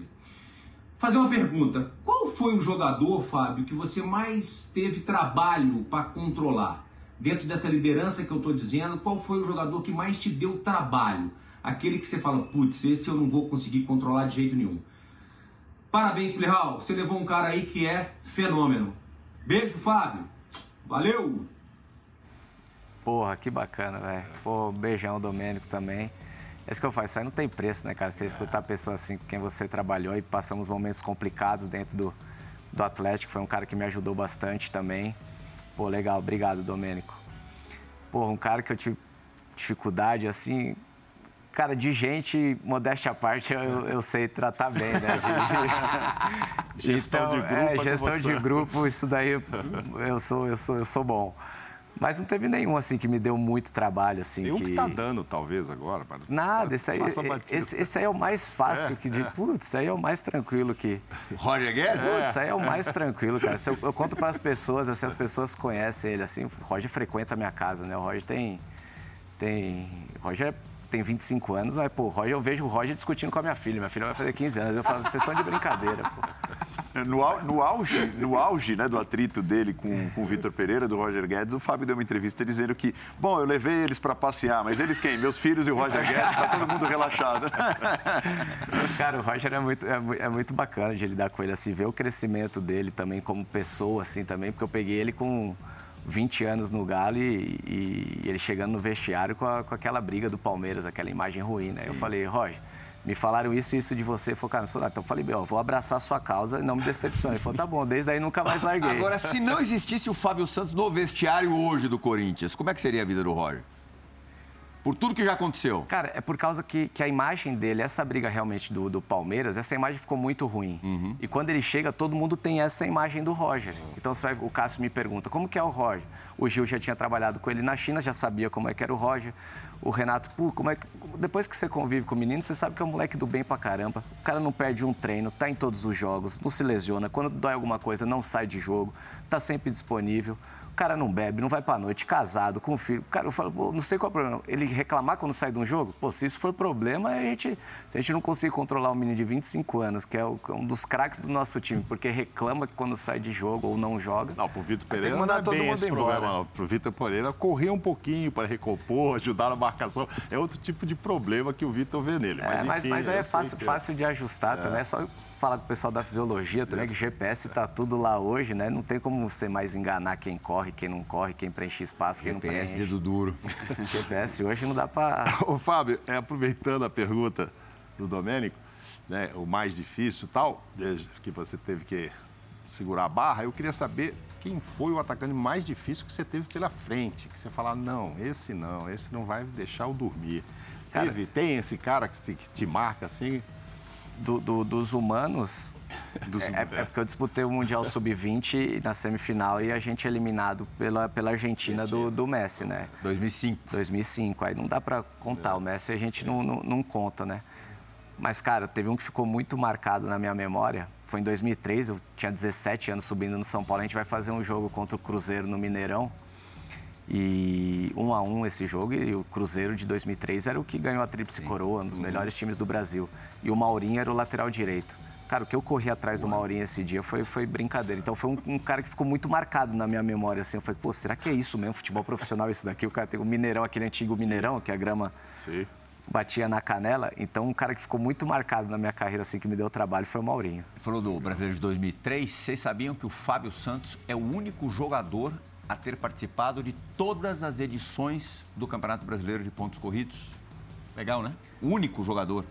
fazer uma pergunta. Qual foi o jogador, Fábio, que você mais teve trabalho para controlar? Dentro dessa liderança que eu estou dizendo, qual foi o jogador que mais te deu trabalho? aquele que você fala, putz, esse eu não vou conseguir controlar de jeito nenhum. Parabéns, Plihal, você levou um cara aí que é fenômeno. Beijo, Fábio. Valeu! Porra, que bacana, velho. Pô, beijão, Domênico também. É isso que eu faço, isso aí não tem preço, né, cara? Você escutar pessoas assim com quem você trabalhou e passamos momentos complicados dentro do, do Atlético. Foi um cara que me ajudou bastante também. Pô, legal, obrigado, Domênico. Pô, um cara que eu tive dificuldade, assim, cara, de gente, modéstia à parte, eu, eu sei tratar bem, né? De, de... gestão então, de grupo. É, gestão de grupo, isso daí eu sou, eu sou, eu sou bom. Mas não teve nenhum, assim, que me deu muito trabalho, assim. Tem um que, que tá dando, talvez, agora. Nada, esse aí, esse, esse aí é o mais fácil É, que de. é. Putz, esse aí é o mais tranquilo que. Roger Guedes? Putz, isso aí é o mais tranquilo, cara. Se eu, eu conto para as pessoas, assim, as pessoas conhecem ele, assim. O Roger frequenta a minha casa, né? O Roger tem. Tem. O Roger tem 25 anos, mas, pô, Roger, eu vejo o Roger discutindo com a minha filha. Minha filha vai fazer 15 anos. Eu falo, vocês estão de brincadeira, pô. No, au- no auge, no auge né, do atrito dele com, com o Vitor Pereira, do Roger Guedes, o Fábio deu uma entrevista dizendo que, bom, eu levei eles para passear, mas eles quem? Meus filhos e o Roger Guedes, tá todo mundo relaxado. Cara, o Roger é muito, é, é muito bacana de lidar com ele, assim, ver o crescimento dele também como pessoa, assim, também, porque eu peguei ele com 20 anos no Galo e, e ele chegando no vestiário com, a- com aquela briga do Palmeiras, aquela imagem ruim, né? Eu falei, Roger, me falaram isso e isso de você. Ele falou, cara, não sou nada. Então eu falei, ó, vou abraçar a sua causa e não me decepcione. Ele falou, tá bom, desde aí nunca mais larguei. Agora, se não existisse o Fábio Santos no vestiário hoje do Corinthians, como é que seria a vida do Roger? Por tudo que já aconteceu. Cara, é por causa que, que a imagem dele, essa briga realmente do, do Palmeiras, essa imagem ficou muito ruim. E quando ele chega, todo mundo tem essa imagem do Roger. Então vai- o Cássio me pergunta, como que é o Roger? O Gil já tinha trabalhado com ele na China, já sabia como é que era o Roger. O Renato, pô, como é que... Depois que você convive com o menino, você sabe que é um moleque do bem pra caramba. O cara não perde um treino, tá em todos os jogos, não se lesiona. Quando dói alguma coisa, não sai de jogo, tá sempre disponível. O cara não bebe, não vai pra noite, casado, com filho. Cara, eu falo, pô, não sei qual é o problema. Ele reclamar quando sai de um jogo? Pô, se isso for problema, a gente, se a gente não conseguir controlar um menino de 25 anos, que é é um dos craques do nosso time, porque reclama que quando sai de jogo ou não joga. Não, pro Vitor Tem que Pereira não mandar é todo bem mundo esse embora. problema, não. Pro Vitor Pereira correr um pouquinho para recompor, ajudar na marcação. É outro tipo de problema que o Vitor vê nele. É, mas, enfim, mas aí eu é sei fácil, que- fácil de ajustar também. É só falar com o pessoal da fisiologia também, que GPS tá tudo lá hoje, né? Não tem como você mais enganar quem corre, quem não corre, quem preenche espaço, quem GPS, não preenche. dedo duro. GPS hoje não dá pra. Ô, Fábio, é, aproveitando a pergunta do Domênico, né, o mais difícil e tal, desde que você teve que segurar a barra, eu queria saber quem foi o atacante mais difícil que você teve pela frente, que você falar, não, esse não, esse não vai deixar eu dormir. Cara- Teve, tem esse cara que te, que te marca assim? Do- do- dos humanos, é, é porque eu disputei o Mundial Sub-20 na semifinal e a gente é eliminado pela, pela Argentina do, do Messi, né? 2005. 2005. Aí não dá pra contar, o Messi a gente não, não, não conta, né? Mas, cara, teve um que ficou muito marcado na minha memória. Foi em 2003, eu tinha 17 anos subindo no São Paulo. A gente vai fazer um jogo contra o Cruzeiro no Mineirão. E um a um esse jogo, e o Cruzeiro de 2003 era o que ganhou a Tríplice Coroa, um dos melhores times do Brasil. E o Maurinho era o lateral direito. Cara, o que eu corri atrás do Maurinho esse dia foi, foi brincadeira. Então foi um, um cara que ficou muito marcado na minha memória. Assim. Eu falei, pô, será que é isso mesmo? Futebol profissional, isso daqui? O cara tem o Mineirão, aquele antigo Mineirão, que a grama Sim. batia na canela. Então, um cara que ficou muito marcado na minha carreira, assim, que me deu trabalho, foi o Maurinho. Falou do Brasileiro de 2003. Vocês sabiam que o Fábio Santos é o único jogador a ter participado de todas as edições do Campeonato Brasileiro de Pontos Corridos? Legal, né? O único jogador.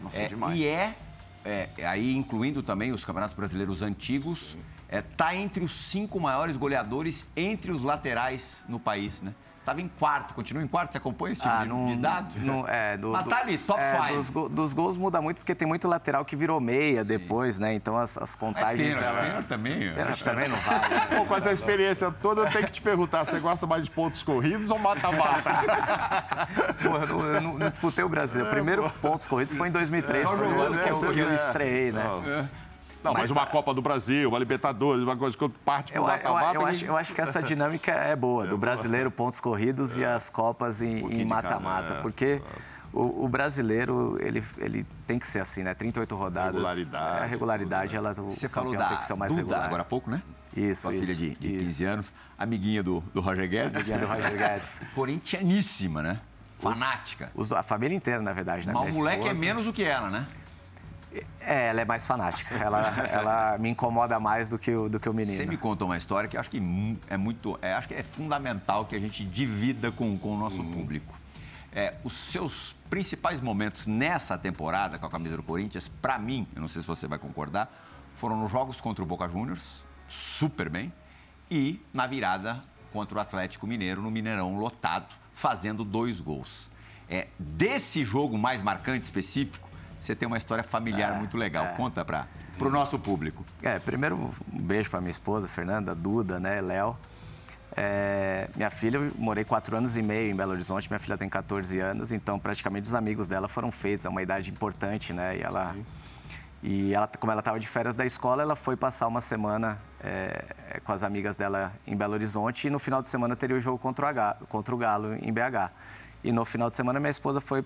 Nossa, É, demais. E é, é, aí incluindo também os campeonatos brasileiros antigos, é, tá entre os cinco maiores goleadores entre os laterais no país, né? Tava em quarto, continua em quarto, você acompanha esse tipo de, de dado? Ah, não- é, do, Mas tá ali, top é, five. Dos, go- dos gols muda muito, porque tem muito lateral que virou meia depois, né? Então, as, as É contagens... pênalti, elas- pênalti também. Pênalti também não vale. né? Pô, com essa experiência toda, eu tenho que te perguntar, você gosta mais de pontos corridos ou mata-mata? Pô, eu não, eu não- não disputei o Brasil. O primeiro pontos corridos foi em 2003, Só foi o que eu, que eu estreiei, né? Não, mas, Mas uma a- Copa do Brasil, uma Libertadores, uma coisa que parte pro Eu, eu- mata-mata... eu acho, eu acho que essa dinâmica é boa, do brasileiro, pontos corridos e as Copas em- mata-mata. é. Porque o, o brasileiro, ele, ele tem que ser assim, né? 38 rodadas. Regularidade, É, a regularidade, ela, o Você falou campeão da tem que ser o mais Duda regular. agora há pouco, né? Isso, Sua filha de, de isso. 15 anos, amiguinha do, do Roger Guedes. Amiguinha do Roger Guedes. Corintianíssima, né? Fanática. Os, a família inteira, na verdade, né? Mas o moleque é esposa- menos do que ela, né? É, ela é mais fanática. Ela, ela me incomoda mais do que o, do que o menino. Você me contou uma história que eu acho que mu- é muito. é, acho que é fundamental que a gente divida com, com o nosso público. É, os seus principais momentos nessa temporada com a camisa do Corinthians, pra mim, eu não sei se você vai concordar, foram nos jogos contra o Boca Juniors, super bem, e na virada contra o Atlético Mineiro, no Mineirão lotado, fazendo dois gols. É, desse jogo mais marcante, específico, você tem uma história familiar muito legal. Conta para o nosso público. É, primeiro um beijo para minha esposa, Fernanda, Duda, né, Léo. É, minha filha, eu morei quatro anos e meio em Belo Horizonte, minha filha tem 14 anos, então praticamente os amigos dela foram feitos, é uma idade importante, né? E ela, e ela como ela estava de férias da escola, ela foi passar uma semana é, é, com as amigas dela em Belo Horizonte e no final de semana teria o jogo contra o, H, contra o Galo em BH. E no final de semana minha esposa foi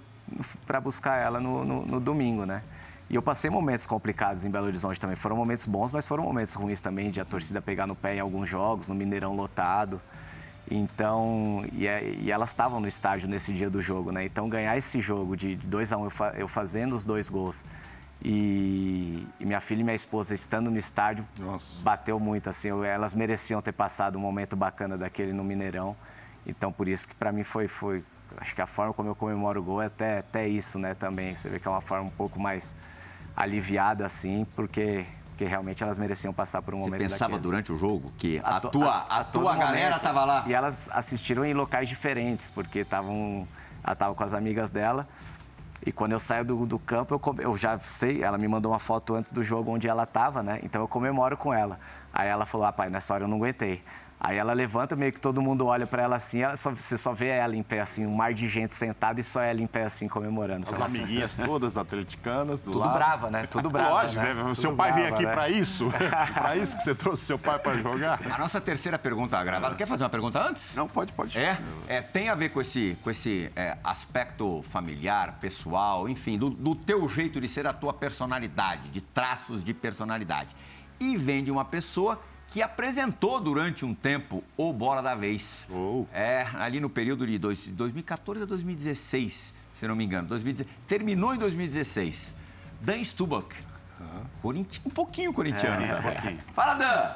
para buscar ela no, no, no domingo, né? E eu passei momentos complicados em Belo Horizonte também. Foram momentos bons, mas foram momentos ruins também, de a torcida pegar no pé em alguns jogos, no Mineirão lotado. Então, e, é- e elas estavam no estádio nesse dia do jogo, né? Então, ganhar esse jogo de 2 a 1 um, eu, fa- eu fazendo os dois gols e, e minha filha e minha esposa estando no estádio, Nossa. bateu muito, assim. eu- elas mereciam ter passado um momento bacana daquele no Mineirão. Então, por isso que para mim foi, foi... Acho que a forma como eu comemoro o gol é até, até isso, né, também. Você vê que é uma forma um pouco mais aliviada, assim, porque, porque realmente elas mereciam passar por um Você momento pensava daquele. durante o jogo que a, to- tua, a, todo tua galera momento. tava lá? E elas assistiram em locais diferentes, porque estavam. Ela estava com as amigas dela. E quando eu saio do, do campo, eu, come- eu já sei, ela me mandou uma foto antes do jogo onde ela estava, né? Então eu comemoro com ela. Aí ela falou: ah, pai, nessa hora eu não aguentei. Aí ela levanta, meio que todo mundo olha para ela assim, ela só- você só vê ela em pé, assim, um mar de gente sentada e só ela em pé, assim, comemorando. As assim, amiguinhas todas atleticanas do Tudo lado. brava, né? Tudo brava, Lógico, né? né? Tudo Seu pai veio aqui né? pra isso? pra isso que você trouxe seu pai pra jogar? A nossa terceira pergunta gravada. Quer fazer uma pergunta antes? Não, pode, pode. É, é, tem a ver com esse, com esse é, aspecto familiar, pessoal, enfim, do, do teu jeito de ser, a tua personalidade, de traços de personalidade. E vem de uma pessoa que apresentou durante um tempo o Bola da Vez. Oh. É, ali no período de dois- 2014 a 2016, se não me engano. 2016, terminou em 2016. Dan Stubach. Um pouquinho corintiano. É, né? um pouquinho. Fala, Dan!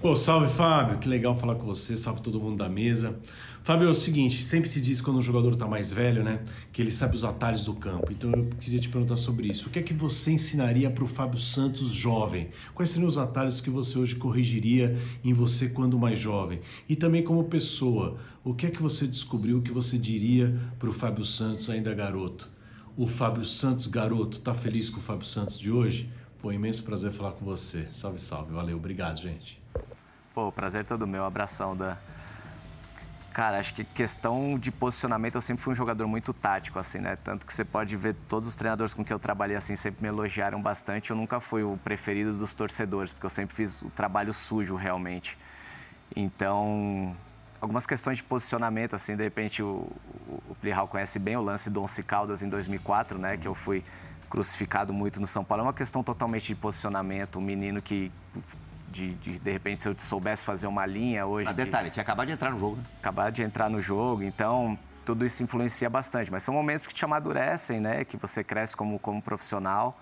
Pô, salve Fábio, que legal falar com você, salve todo mundo da mesa. Fábio, é o seguinte, sempre se diz quando um jogador tá mais velho, né, que ele sabe os atalhos do campo. Então eu queria te perguntar sobre isso. O que é que você ensinaria pro Fábio Santos jovem? Quais seriam os atalhos que você hoje corrigiria em você quando mais jovem? E também como pessoa, o que é que você descobriu que você diria pro Fábio Santos ainda garoto? O Fábio Santos garoto tá feliz com o Fábio Santos de hoje? Pô, imenso prazer falar com você. Salve, salve. Valeu, obrigado, gente. Pô, o prazer é todo meu. Abração da. Cara, acho que questão de posicionamento, eu sempre fui um jogador muito tático, assim, né? Tanto que você pode ver todos os treinadores com quem eu trabalhei, assim, sempre me elogiaram bastante. Eu nunca fui o preferido dos torcedores, porque eu sempre fiz o trabalho sujo, realmente. Então, algumas questões de posicionamento, assim, de repente o, o, o Plihal conhece bem o lance do Once Caldas em 2004, né? Que eu fui crucificado muito no São Paulo. É uma questão totalmente de posicionamento. Um menino que, de, de, de repente, se eu soubesse fazer uma linha hoje... Mas de- detalhe, tinha acabado de entrar no jogo, né? acabar de entrar no jogo, então tudo isso influencia bastante. Mas são momentos que te amadurecem, né? Que você cresce como, como profissional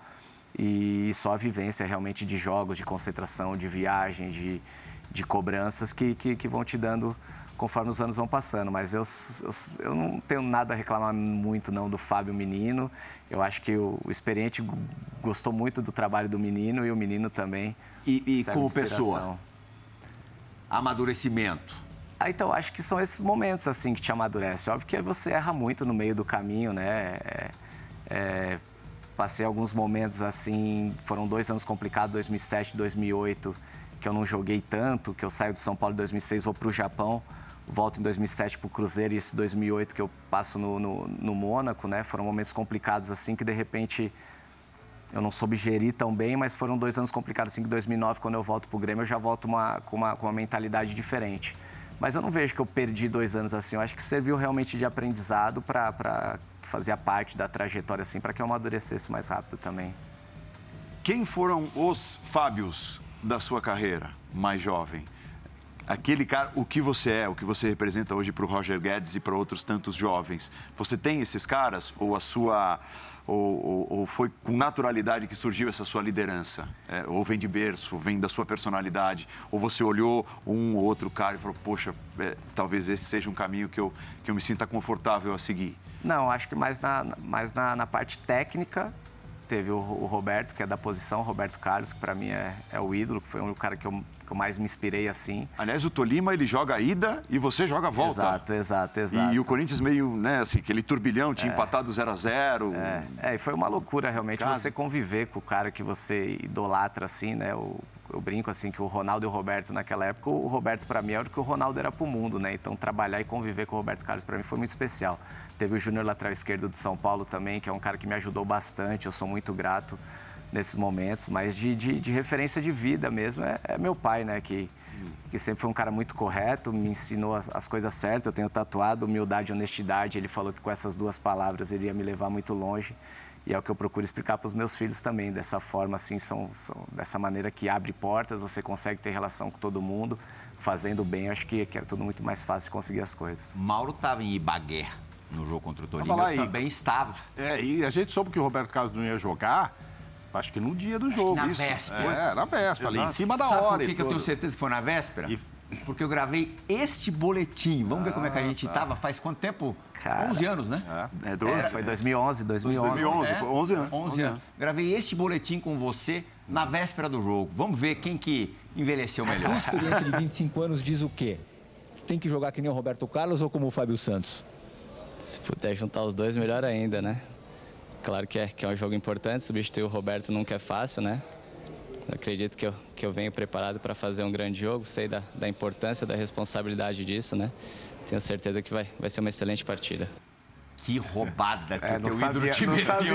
e só a vivência realmente de jogos, de concentração, de viagem, de, de cobranças que, que, que vão te dando conforme os anos vão passando. Mas eu, eu, eu não tenho nada a reclamar muito não do Fábio Menino. Eu acho que o, o experiente gostou muito do trabalho do menino e o menino também. E, e como pessoa, amadurecimento. Ah, então, acho que são esses momentos, assim, que te amadurece. Óbvio que você erra muito no meio do caminho, né? É, é, passei alguns momentos, assim, foram dois anos complicados, 2007, 2008, que eu não joguei tanto, que eu saio de São Paulo em 2006, vou para o Japão, volto em 2007 para o Cruzeiro e esse 2008 que eu passo no, no, no Mônaco, né? Foram momentos complicados, assim, que de repente eu não soube gerir tão bem, mas foram dois anos complicados, assim, que 2009, quando eu volto para o Grêmio, eu já volto uma, com, uma, com uma mentalidade diferente. Mas eu não vejo que eu perdi dois anos assim. Eu acho que serviu realmente de aprendizado para fazer parte da trajetória, assim, para que eu amadurecesse mais rápido também. Quem foram os Fábios da sua carreira mais jovem? Aquele cara, o que você é, o que você representa hoje para o Roger Guedes e para outros tantos jovens. Você tem esses caras ou a sua ou, ou, ou foi com naturalidade que surgiu essa sua liderança? É, ou vem de berço, vem da sua personalidade? Ou você olhou um ou outro cara e falou, poxa, é, talvez esse seja um caminho que eu, que eu me sinta confortável a seguir? Não, acho que mais na, mais na, na parte técnica teve o, o, Roberto, que é da posição, o Roberto Carlos, que para mim é, é, o ídolo, que foi o cara que eu, que eu mais me inspirei assim. Aliás, o Tolima, ele joga a ida e você joga a volta. Exato, exato, exato. E, e o Corinthians meio, né, assim, aquele turbilhão, tinha é, empatado 0 a 0 é, é, e foi uma loucura realmente Casa. você conviver com o cara que você idolatra, assim, né, o eu brinco assim que o Ronaldo e o Roberto naquela época, o Roberto para mim era o que o Ronaldo era para o mundo, né? Então trabalhar e conviver com o Roberto Carlos para mim foi muito especial. Teve o Júnior lateral esquerdo do São Paulo também, que é um cara que me ajudou bastante, eu sou muito grato nesses momentos, mas de, de, de referência de vida mesmo é, é, meu pai, né? Que, que sempre foi um cara muito correto, me ensinou as, as coisas certas. Eu tenho tatuado humildade e honestidade. Ele falou que com essas duas palavras ele ia me levar muito longe. E é o que eu procuro explicar para os meus filhos também, dessa forma, assim, são, são, dessa maneira que abre portas, você consegue ter relação com todo mundo, fazendo bem, acho que, que é tudo muito mais fácil de conseguir as coisas. Mauro estava em Ibagué no jogo contra o Tolima, eu também estava. É, e a gente soube que o Roberto Carlos não ia jogar, acho que no dia do jogo. Na isso. véspera. É, na véspera, ali em cima da Sabe hora. Sabe por que, eu tenho certeza que foi na véspera? E... Porque eu gravei este boletim. Vamos ah, ver como é que a gente estava. Ah, tá. Faz quanto tempo? Cara, 11 anos, né? É, é 12. É, foi 2011, 2011. 2011, é, foi 11 anos. 11, 11 anos. Gravei este boletim com você na véspera do jogo. Vamos ver quem que envelheceu melhor. A experiência de 25 anos diz o quê? Tem que jogar que nem o Roberto Carlos ou como o Fábio Santos? Se puder juntar os dois, melhor ainda, né? Claro que é, que é um jogo importante, substituir o Roberto nunca é fácil, né? Acredito que eu, que eu venho preparado para fazer um grande jogo, sei da, da importância, da responsabilidade disso, né? Tenho certeza que vai, vai ser uma excelente partida. Que roubada que é, o teu sabia, ídolo te não meteu. Sabia.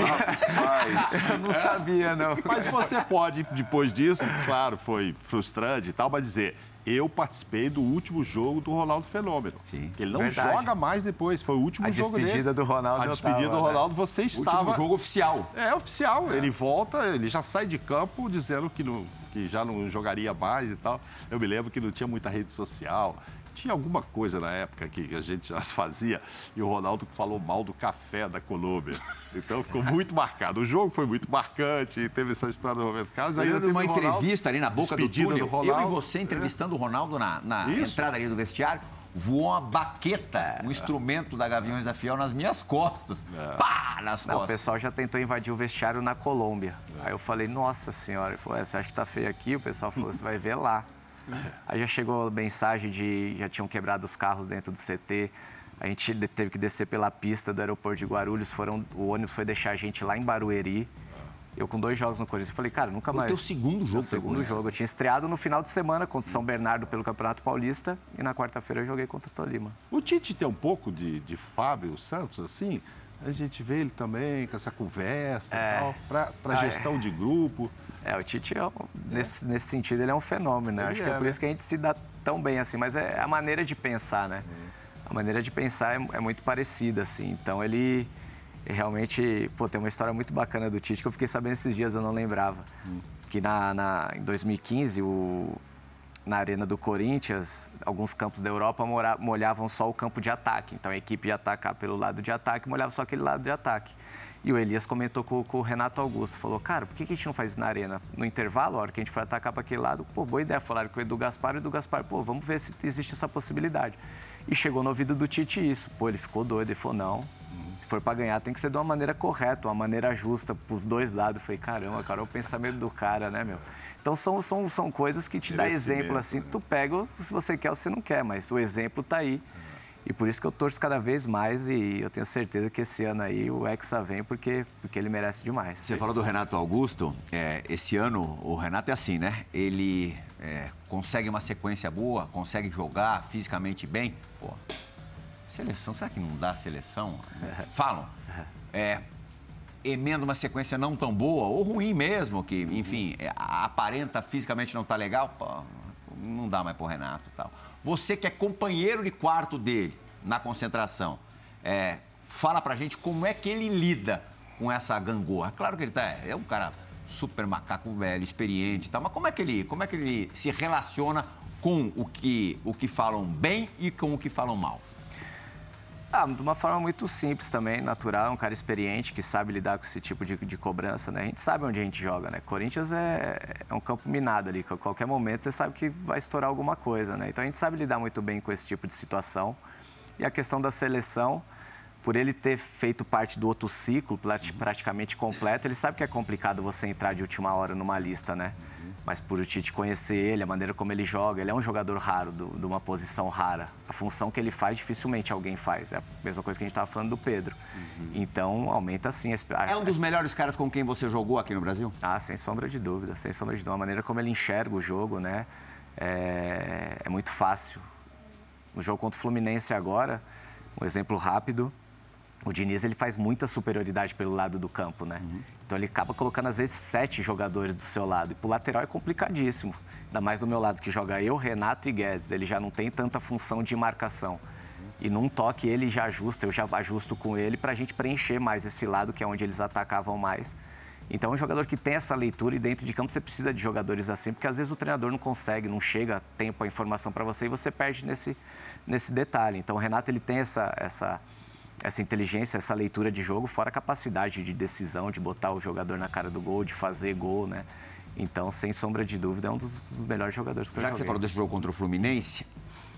Mas, eu não sabia, não. Mas você pode, depois disso, claro, foi frustrante e tal, mas dizer, eu participei do último jogo do Ronaldo Fenômeno. Sim. Ele não Verdade. joga mais depois, foi o último a jogo dele. A despedida do Ronaldo. A despedida do Ronaldo, né? você estava... O último jogo oficial. É, oficial. É. Ele volta, ele já sai de campo dizendo que, não, que já não jogaria mais e tal. Eu me lembro que não tinha muita rede social. Tinha alguma coisa na época que a gente já fazia e o Ronaldo falou mal do café da Colômbia. Então ficou muito marcado. O jogo foi muito marcante, teve essa história do Roberto Carlos. Aí uma entrevista ali na boca do túnel, do eu e você entrevistando é. o Ronaldo na, na entrada ali do vestiário voou uma baqueta, um instrumento da Gaviões da Fiel nas minhas costas. É. Pá, nas Não, costas. O pessoal já tentou invadir o vestiário na Colômbia. É. Aí eu falei, nossa senhora. Ele falou, é, você acha que tá feio aqui? O pessoal falou, você vai ver lá. Aí já chegou mensagem de já tinham quebrado os carros dentro do CT. A gente teve que descer pela pista do aeroporto de Guarulhos. Foram, o ônibus foi deixar a gente lá em Barueri. Eu com dois jogos no Corinthians. falei, cara, nunca mais. O teu segundo jogo? Segundo jogo. Eu tinha estreado no final de semana contra São Bernardo pelo Campeonato Paulista e na quarta-feira eu joguei contra o Tolima. O Tite tem um pouco de, de Fábio Santos, assim? A gente vê ele também com essa conversa é. e tal, para ah, gestão é. de grupo. É, o Tite, é, nesse, é. nesse sentido, ele é um fenômeno, né? Acho que é, é por né? isso que a gente se dá tão bem assim, mas é a maneira de pensar, né? A maneira de pensar é, é muito parecida, assim. Então, ele realmente, pô, tem uma história muito bacana do Tite que eu fiquei sabendo esses dias, eu não lembrava. Hum. Que na, na, em 2015, o, na arena do Corinthians, alguns campos da Europa molhavam só o campo de ataque. Então a equipe ia atacar pelo lado de ataque, molhava só aquele lado de ataque. E o Elias comentou com, com, o Renato Augusto, falou, cara, por que, a gente não faz isso na arena? No intervalo, a hora que a gente for atacar para aquele lado, pô, boa ideia. Falaram com o Edu Gaspar, o Edu Gaspar, pô, vamos ver se existe essa possibilidade. E chegou no ouvido do Tite isso. Pô, ele ficou doido, ele falou, não, se for para ganhar tem que ser de uma maneira correta, uma maneira justa para os dois lados. Eu falei, caramba, cara, é o pensamento do cara, né, meu? Então são, são, são coisas que te dá exemplo, assim, tu pega se você quer ou se não quer, mas o exemplo tá aí. E por isso que eu torço cada vez mais e eu tenho certeza que esse ano aí o Hexa vem porque, porque ele merece demais. Você falou do Renato Augusto. É, esse ano o Renato é assim, né? Ele é, consegue uma sequência boa, consegue jogar fisicamente bem. Pô, seleção, será que não dá seleção? Falam. É, emenda uma sequência não tão boa ou ruim mesmo, que, enfim, é, aparenta fisicamente não tá legal, pô, não dá mais pro Renato tal. Você que é companheiro de quarto dele na concentração, é, fala pra gente como é que ele lida com essa gangorra. Claro que ele tá, é um cara super macaco velho, experiente e tal, mas como é que ele, como é que ele se relaciona com o que, o que falam bem e com o que falam mal? Ah, de uma forma muito simples também, natural, um cara experiente que sabe lidar com esse tipo de, de cobrança, né? A gente sabe onde a gente joga, né? Corinthians é, é um campo minado ali, a qualquer momento você sabe que vai estourar alguma coisa, né? Então a gente sabe lidar muito bem com esse tipo de situação. E a questão da seleção, por ele ter feito parte do outro ciclo praticamente completo, ele sabe que é complicado você entrar de última hora numa lista, né? Mas por o Tite conhecer ele, a maneira como ele joga, ele é um jogador raro, do, de uma posição rara. A função que ele faz, dificilmente alguém faz. É a mesma coisa que a gente estava falando do Pedro. Uhum. Então, aumenta sim a... É um dos melhores caras com quem você jogou aqui no Brasil? Ah, sem sombra de dúvida, sem sombra de dúvida. A maneira como ele enxerga o jogo, né? É, é muito fácil. No jogo contra o Fluminense agora, um exemplo rápido, o Diniz ele faz muita superioridade pelo lado do campo, né? Uhum. Então ele acaba colocando às vezes sete jogadores do seu lado. E pro lateral é complicadíssimo. Ainda mais do meu lado, que joga eu, Renato e Guedes. Ele já não tem tanta função de marcação. E num toque ele já ajusta, eu já ajusto com ele para a gente preencher mais esse lado, que é onde eles atacavam mais. Então, é um jogador que tem essa leitura e dentro de campo você precisa de jogadores assim, porque às vezes o treinador não consegue, não chega a tempo a informação para você e você perde nesse, nesse detalhe. Então, o Renato ele tem essa, essa, essa inteligência, essa leitura de jogo, fora a capacidade de decisão, de botar o jogador na cara do gol, de fazer gol, né? Então, sem sombra de dúvida, é um dos, melhores jogadores que Já eu Já que você falou desse jogo contra o Fluminense,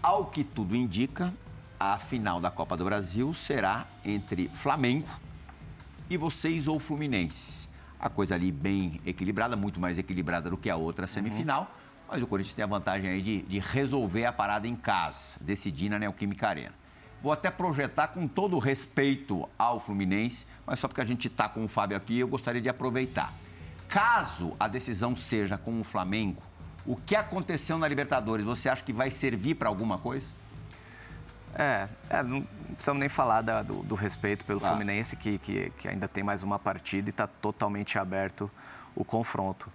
ao que tudo indica, a final da Copa do Brasil será entre Flamengo e vocês ou Fluminense. A coisa ali bem equilibrada, muito mais equilibrada do que a outra semifinal. Uhum. Mas o Corinthians tem a vantagem aí de, de resolver a parada em casa, decidir na Neoquímica Arena. Vou até projetar com todo o respeito ao Fluminense, mas só porque a gente está com o Fábio aqui, eu gostaria de aproveitar. Caso a decisão seja com o Flamengo, o que aconteceu na Libertadores, você acha que vai servir para alguma coisa? É, é, não precisamos nem falar da, do, do, respeito pelo ah. Fluminense, que, que, que, ainda tem mais uma partida e está totalmente aberto o confronto.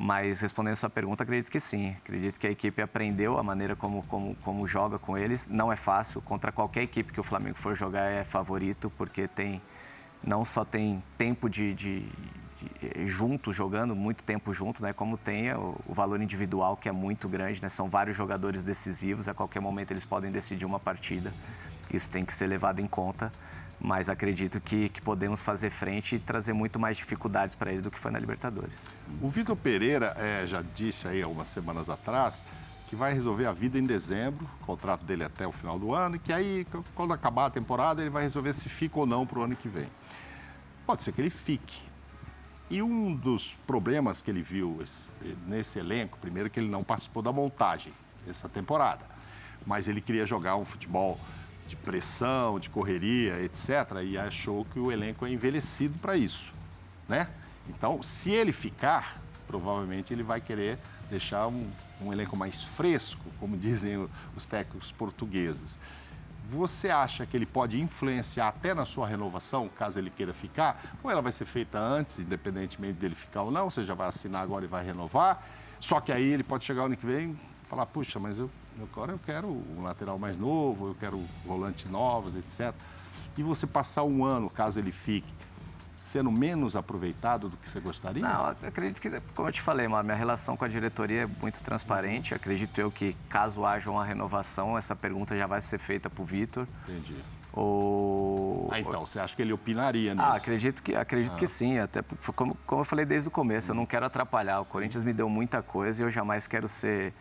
Mas respondendo a sua pergunta, acredito que sim. Acredito que a equipe aprendeu a maneira como, como, como joga com eles. Não é fácil. Contra qualquer equipe que o Flamengo for jogar é favorito, porque tem não só tem tempo de, de, de eh, junto, jogando muito tempo junto, né? Como tem o, o, valor individual, que é muito grande, né? São vários jogadores decisivos. A qualquer momento eles podem decidir uma partida. Isso tem que ser levado em conta mas acredito que, que podemos fazer frente e trazer muito mais dificuldades para ele do que foi na Libertadores. O Vitor Pereira é, já disse aí algumas semanas atrás que vai resolver a vida em dezembro, o contrato dele até o final do ano, e que aí, quando acabar a temporada, ele vai resolver se fica ou não para o ano que vem. Pode ser que ele fique. E um dos problemas que ele viu nesse elenco, primeiro que ele não participou da montagem dessa temporada, mas ele queria jogar um futebol de pressão, de correria, etc. E achou que o elenco é envelhecido para isso, né? Então, se ele ficar, provavelmente ele vai querer deixar um, um elenco mais fresco, como dizem os técnicos portugueses. Você acha que ele pode influenciar até na sua renovação, caso ele queira ficar? Ou ela vai ser feita antes, independentemente dele ficar ou não? Você já vai assinar agora e vai renovar? Só que aí ele pode chegar ano que vem e falar: puxa, mas eu Agora eu quero um lateral mais novo, eu quero volante novos, etc. E você passar um ano, caso ele fique, sendo menos aproveitado do que você gostaria? Não, acredito que, como eu te falei, minha relação com a diretoria é muito transparente. Acredito eu que, caso haja uma renovação, essa pergunta já vai ser feita para o Vitor. Entendi. Ou... Ah, então, você acha que ele opinaria nisso? Ah, acredito que, acredito ah. que sim. Até como, como eu falei desde o começo, eu não quero atrapalhar. O Corinthians me deu muita coisa e eu jamais quero ser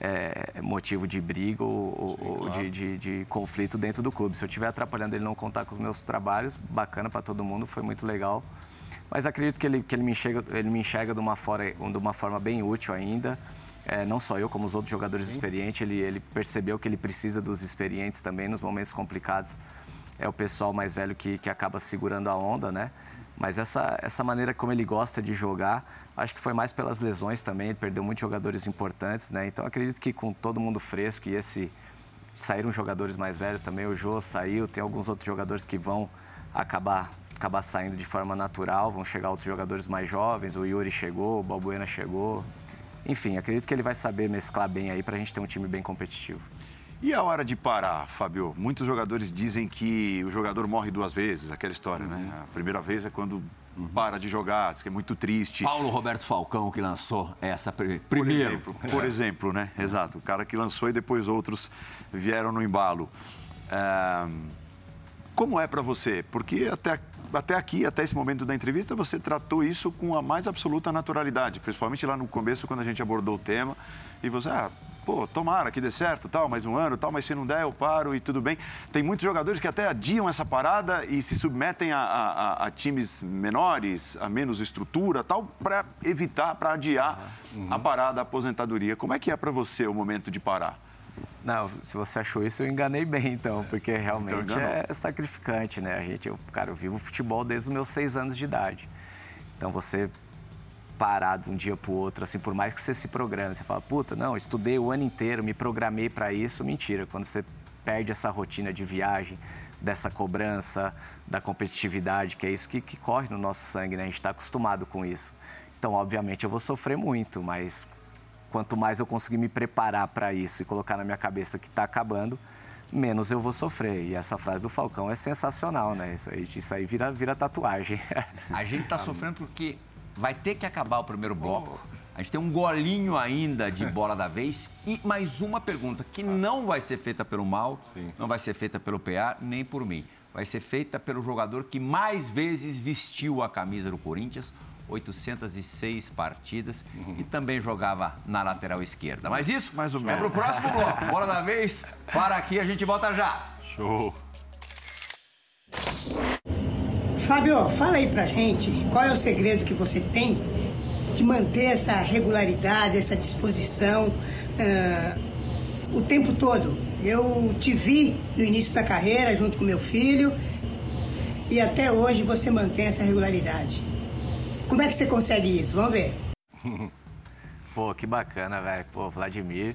é, motivo de briga ou, Sim, ou claro. de, de, de, conflito dentro do clube. Se eu estiver atrapalhando ele não contar com os meus trabalhos, bacana para todo mundo, foi muito legal. Mas acredito que ele, que ele, me, enxerga, ele me enxerga de uma, forma, de uma forma bem útil ainda. É, não só eu, como os outros jogadores Sim. experientes. Ele, ele percebeu que ele precisa dos experientes também nos momentos complicados. É o pessoal mais velho que, que acaba segurando a onda, né? Mas essa, essa maneira como ele gosta de jogar, acho que foi mais pelas lesões também. Ele perdeu muitos jogadores importantes, né? Então acredito que com todo mundo fresco e esse saíram jogadores mais velhos também, o Jô saiu, tem alguns outros jogadores que vão acabar acabar saindo de forma natural, vão chegar outros jogadores mais jovens, o Yuri chegou, o Balbuena chegou. Enfim, acredito que ele vai saber mesclar bem aí para a gente ter um time bem competitivo. E a hora de parar, Fábio? Muitos jogadores dizem que o jogador morre duas vezes, aquela história, né? A primeira vez é quando para de jogar, diz que é muito triste. Paulo Roberto Falcão que lançou essa pri- Por primeiro. exemplo, por exemplo, né? Exato. O cara que lançou e depois outros vieram no embalo. Ah, como é para você? Porque até, até aqui, até esse momento da entrevista, você tratou isso com a mais absoluta naturalidade, principalmente lá no começo, quando a gente abordou o tema. E você, ah, pô, tomara que dê certo, tal, mais um ano, tal, mas se não der, eu paro e tudo bem. Tem muitos jogadores que até adiam essa parada e se submetem a, a- a- times menores, a menos estrutura, tal, para evitar, para adiar a parada, a aposentadoria. Como é que é para você o momento de parar? Não, se você achou isso, eu enganei bem, então, porque realmente Então enganou. é sacrificante, né? A gente, eu, cara, eu vivo futebol desde os meus seis anos de idade. Então você parar de um dia para o outro, assim, por mais que você se programe, você fala, puta, não, estudei o ano inteiro, me programei para isso, mentira. Quando você perde essa rotina de viagem, dessa cobrança, da competitividade, que é isso que, que corre no nosso sangue, né? A gente está acostumado com isso. Então, obviamente, eu vou sofrer muito, mas quanto mais eu conseguir me preparar para isso e colocar na minha cabeça que está acabando, menos eu vou sofrer. E essa frase do Falcão é sensacional, né? Isso aí, isso aí vira, vira tatuagem. A gente tá sofrendo porque vai ter que acabar o primeiro bloco. A gente tem um golinho ainda de bola da vez e mais uma pergunta que não vai ser feita pelo Mal, não vai ser feita pelo PA, nem por mim. Vai ser feita pelo jogador que mais vezes vestiu a camisa do Corinthians, 806 partidas e também jogava na lateral esquerda. Mas isso Mais ou é menos. pro próximo bloco. Bola da vez, para aqui, a gente volta já. Show! Fábio, fala aí pra gente qual é o segredo que você tem de manter essa regularidade, essa disposição ah, o tempo todo. Eu te vi no início da carreira junto com meu filho e até hoje você mantém essa regularidade. Como é que você consegue isso? Vamos ver. Pô, que bacana, velho. Pô, Vladimir.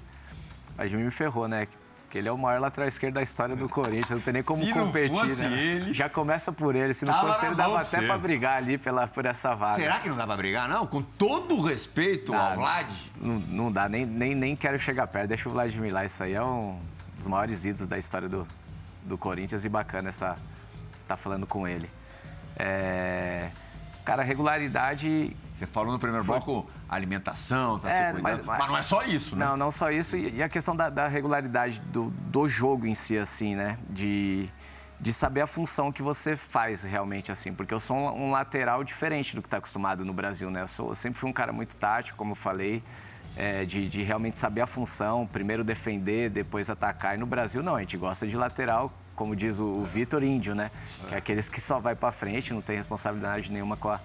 Vladimir me ferrou, né? Porque ele é o maior lateral esquerdo da história do Corinthians, não tem nem como Se não competir, fosse né? ele- Já começa por ele. Se não Tava fosse ele, dava até pra brigar ali pela, por essa vaga. Será que não dá pra brigar? Não, com todo o respeito ao Vlad. Não, não dá, nem, nem, nem quero chegar perto. Deixa o Vladimir lá. Isso aí é um dos maiores ídolos da história do, do Corinthians e bacana essa tá falando com ele. É, cara, regularidade. Você falou no primeiro bloco alimentação, tá É, se cuidando. mas- Mas, mas- não é só isso, né? Não, não só isso. E, a questão da, da regularidade do, do jogo em si, assim, né? De, de saber a função que você faz realmente, assim. Porque eu sou um, um lateral diferente do que está acostumado no Brasil, né? Eu, sou, eu sempre fui um cara muito tático, como eu falei. é, de, de realmente saber a função, primeiro defender, depois atacar. E no Brasil, não, a gente gosta de lateral, como diz o, o Vitor Índio, né? Que é aqueles que só vai para frente, não tem responsabilidade nenhuma com a,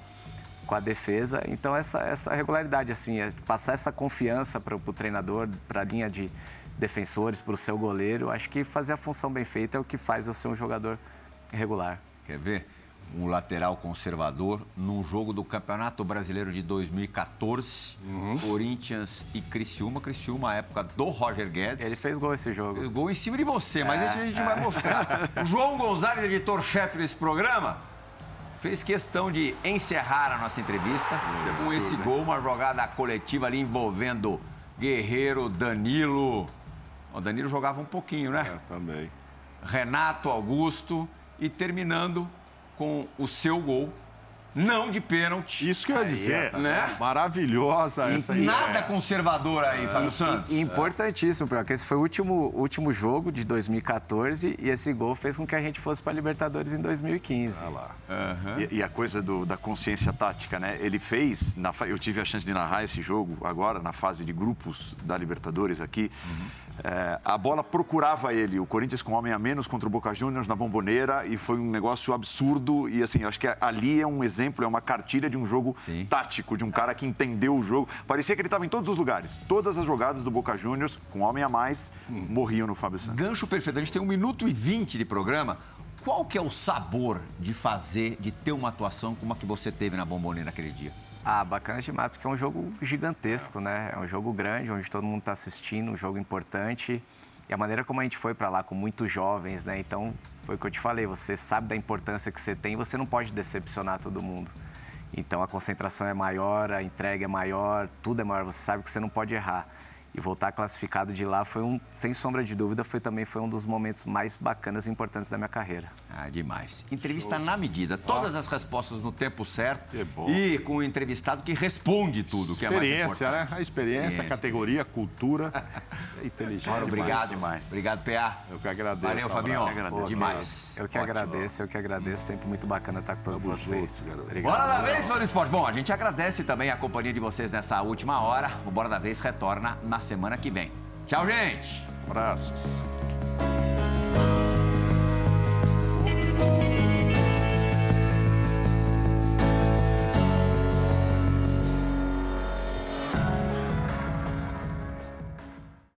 com a defesa. Então, essa, essa regularidade, assim, é passar essa confiança para o treinador, para a linha de defensores, para o seu goleiro, acho que fazer a função bem feita é o que faz eu ser um jogador regular. Quer ver? Um lateral conservador num jogo do Campeonato Brasileiro de 2014, Uhum. Corinthians e Criciúma. Criciúma, a época do Roger Guedes. Ele fez gol esse jogo. Gol em cima de você, mas É, esse a gente vai mostrar. O João Gonzalez, editor-chefe desse programa, fez questão de encerrar a nossa entrevista com esse gol, uma jogada coletiva ali envolvendo Guerreiro, Danilo. O Danilo jogava um pouquinho, né? É, também. Renato Augusto e terminando com o seu gol, não de pênalti. Isso que eu ia dizer. né? Maravilhosa E essa nada ideia. conservador aí, Fábio Santos. E importantíssimo, porque esse foi o último, último jogo de 2014 e esse gol fez com que a gente fosse para a Libertadores em 2015. Olha lá. E, e a coisa do- da consciência tática, né? Ele fez, na eu tive a chance de narrar esse jogo agora, na fase de grupos da Libertadores aqui. É, a bola procurava ele, o Corinthians com um homem a menos contra o Boca Juniors na bomboneira e foi um negócio absurdo. E assim, acho que ali é um exemplo, é uma cartilha de um jogo Sim. tático, de um cara que entendeu o jogo. Parecia que ele estava em todos os lugares. Todas as jogadas do Boca Juniors, com um homem a mais, morriam no Fábio Santos. Gancho perfeito. A gente tem um minuto e vinte de programa. Qual que é o sabor de fazer, de ter uma atuação como a que você teve na Bomboneira naquele dia? Ah, bacana demais, porque é um jogo gigantesco, né? É um jogo grande, onde todo mundo está assistindo, um jogo importante. E a maneira como a gente foi para lá com muitos jovens, né? Então, foi o que eu te falei, você sabe da importância que você tem, você não pode decepcionar todo mundo. Então, a concentração é maior, a entrega é maior, tudo é maior, você sabe que você não pode errar. E voltar classificado de lá foi um, sem sombra de dúvida, foi também foi um dos momentos mais bacanas e importantes da minha carreira. Ah, demais. Entrevista na medida, todas as respostas no tempo certo Que bom. e com o entrevistado que responde tudo, que é mais Experiência, né? importante. A experiência, a categoria, a cultura. É inteligente. Obrigado. demais. Obrigado, PA. Eu que agradeço. Valeu, Fabinho. abraço. agradeço. Demais. Eu que Ótimo. agradeço, eu que agradeço. Sempre muito bacana estar com todos vocês. junto, garoto. Obrigado. Bora da vez, fã do esporte. Bom, a gente agradece também a companhia de vocês nessa última hora. O Bora da Vez retorna na semana que vem. Tchau, gente. Abraços.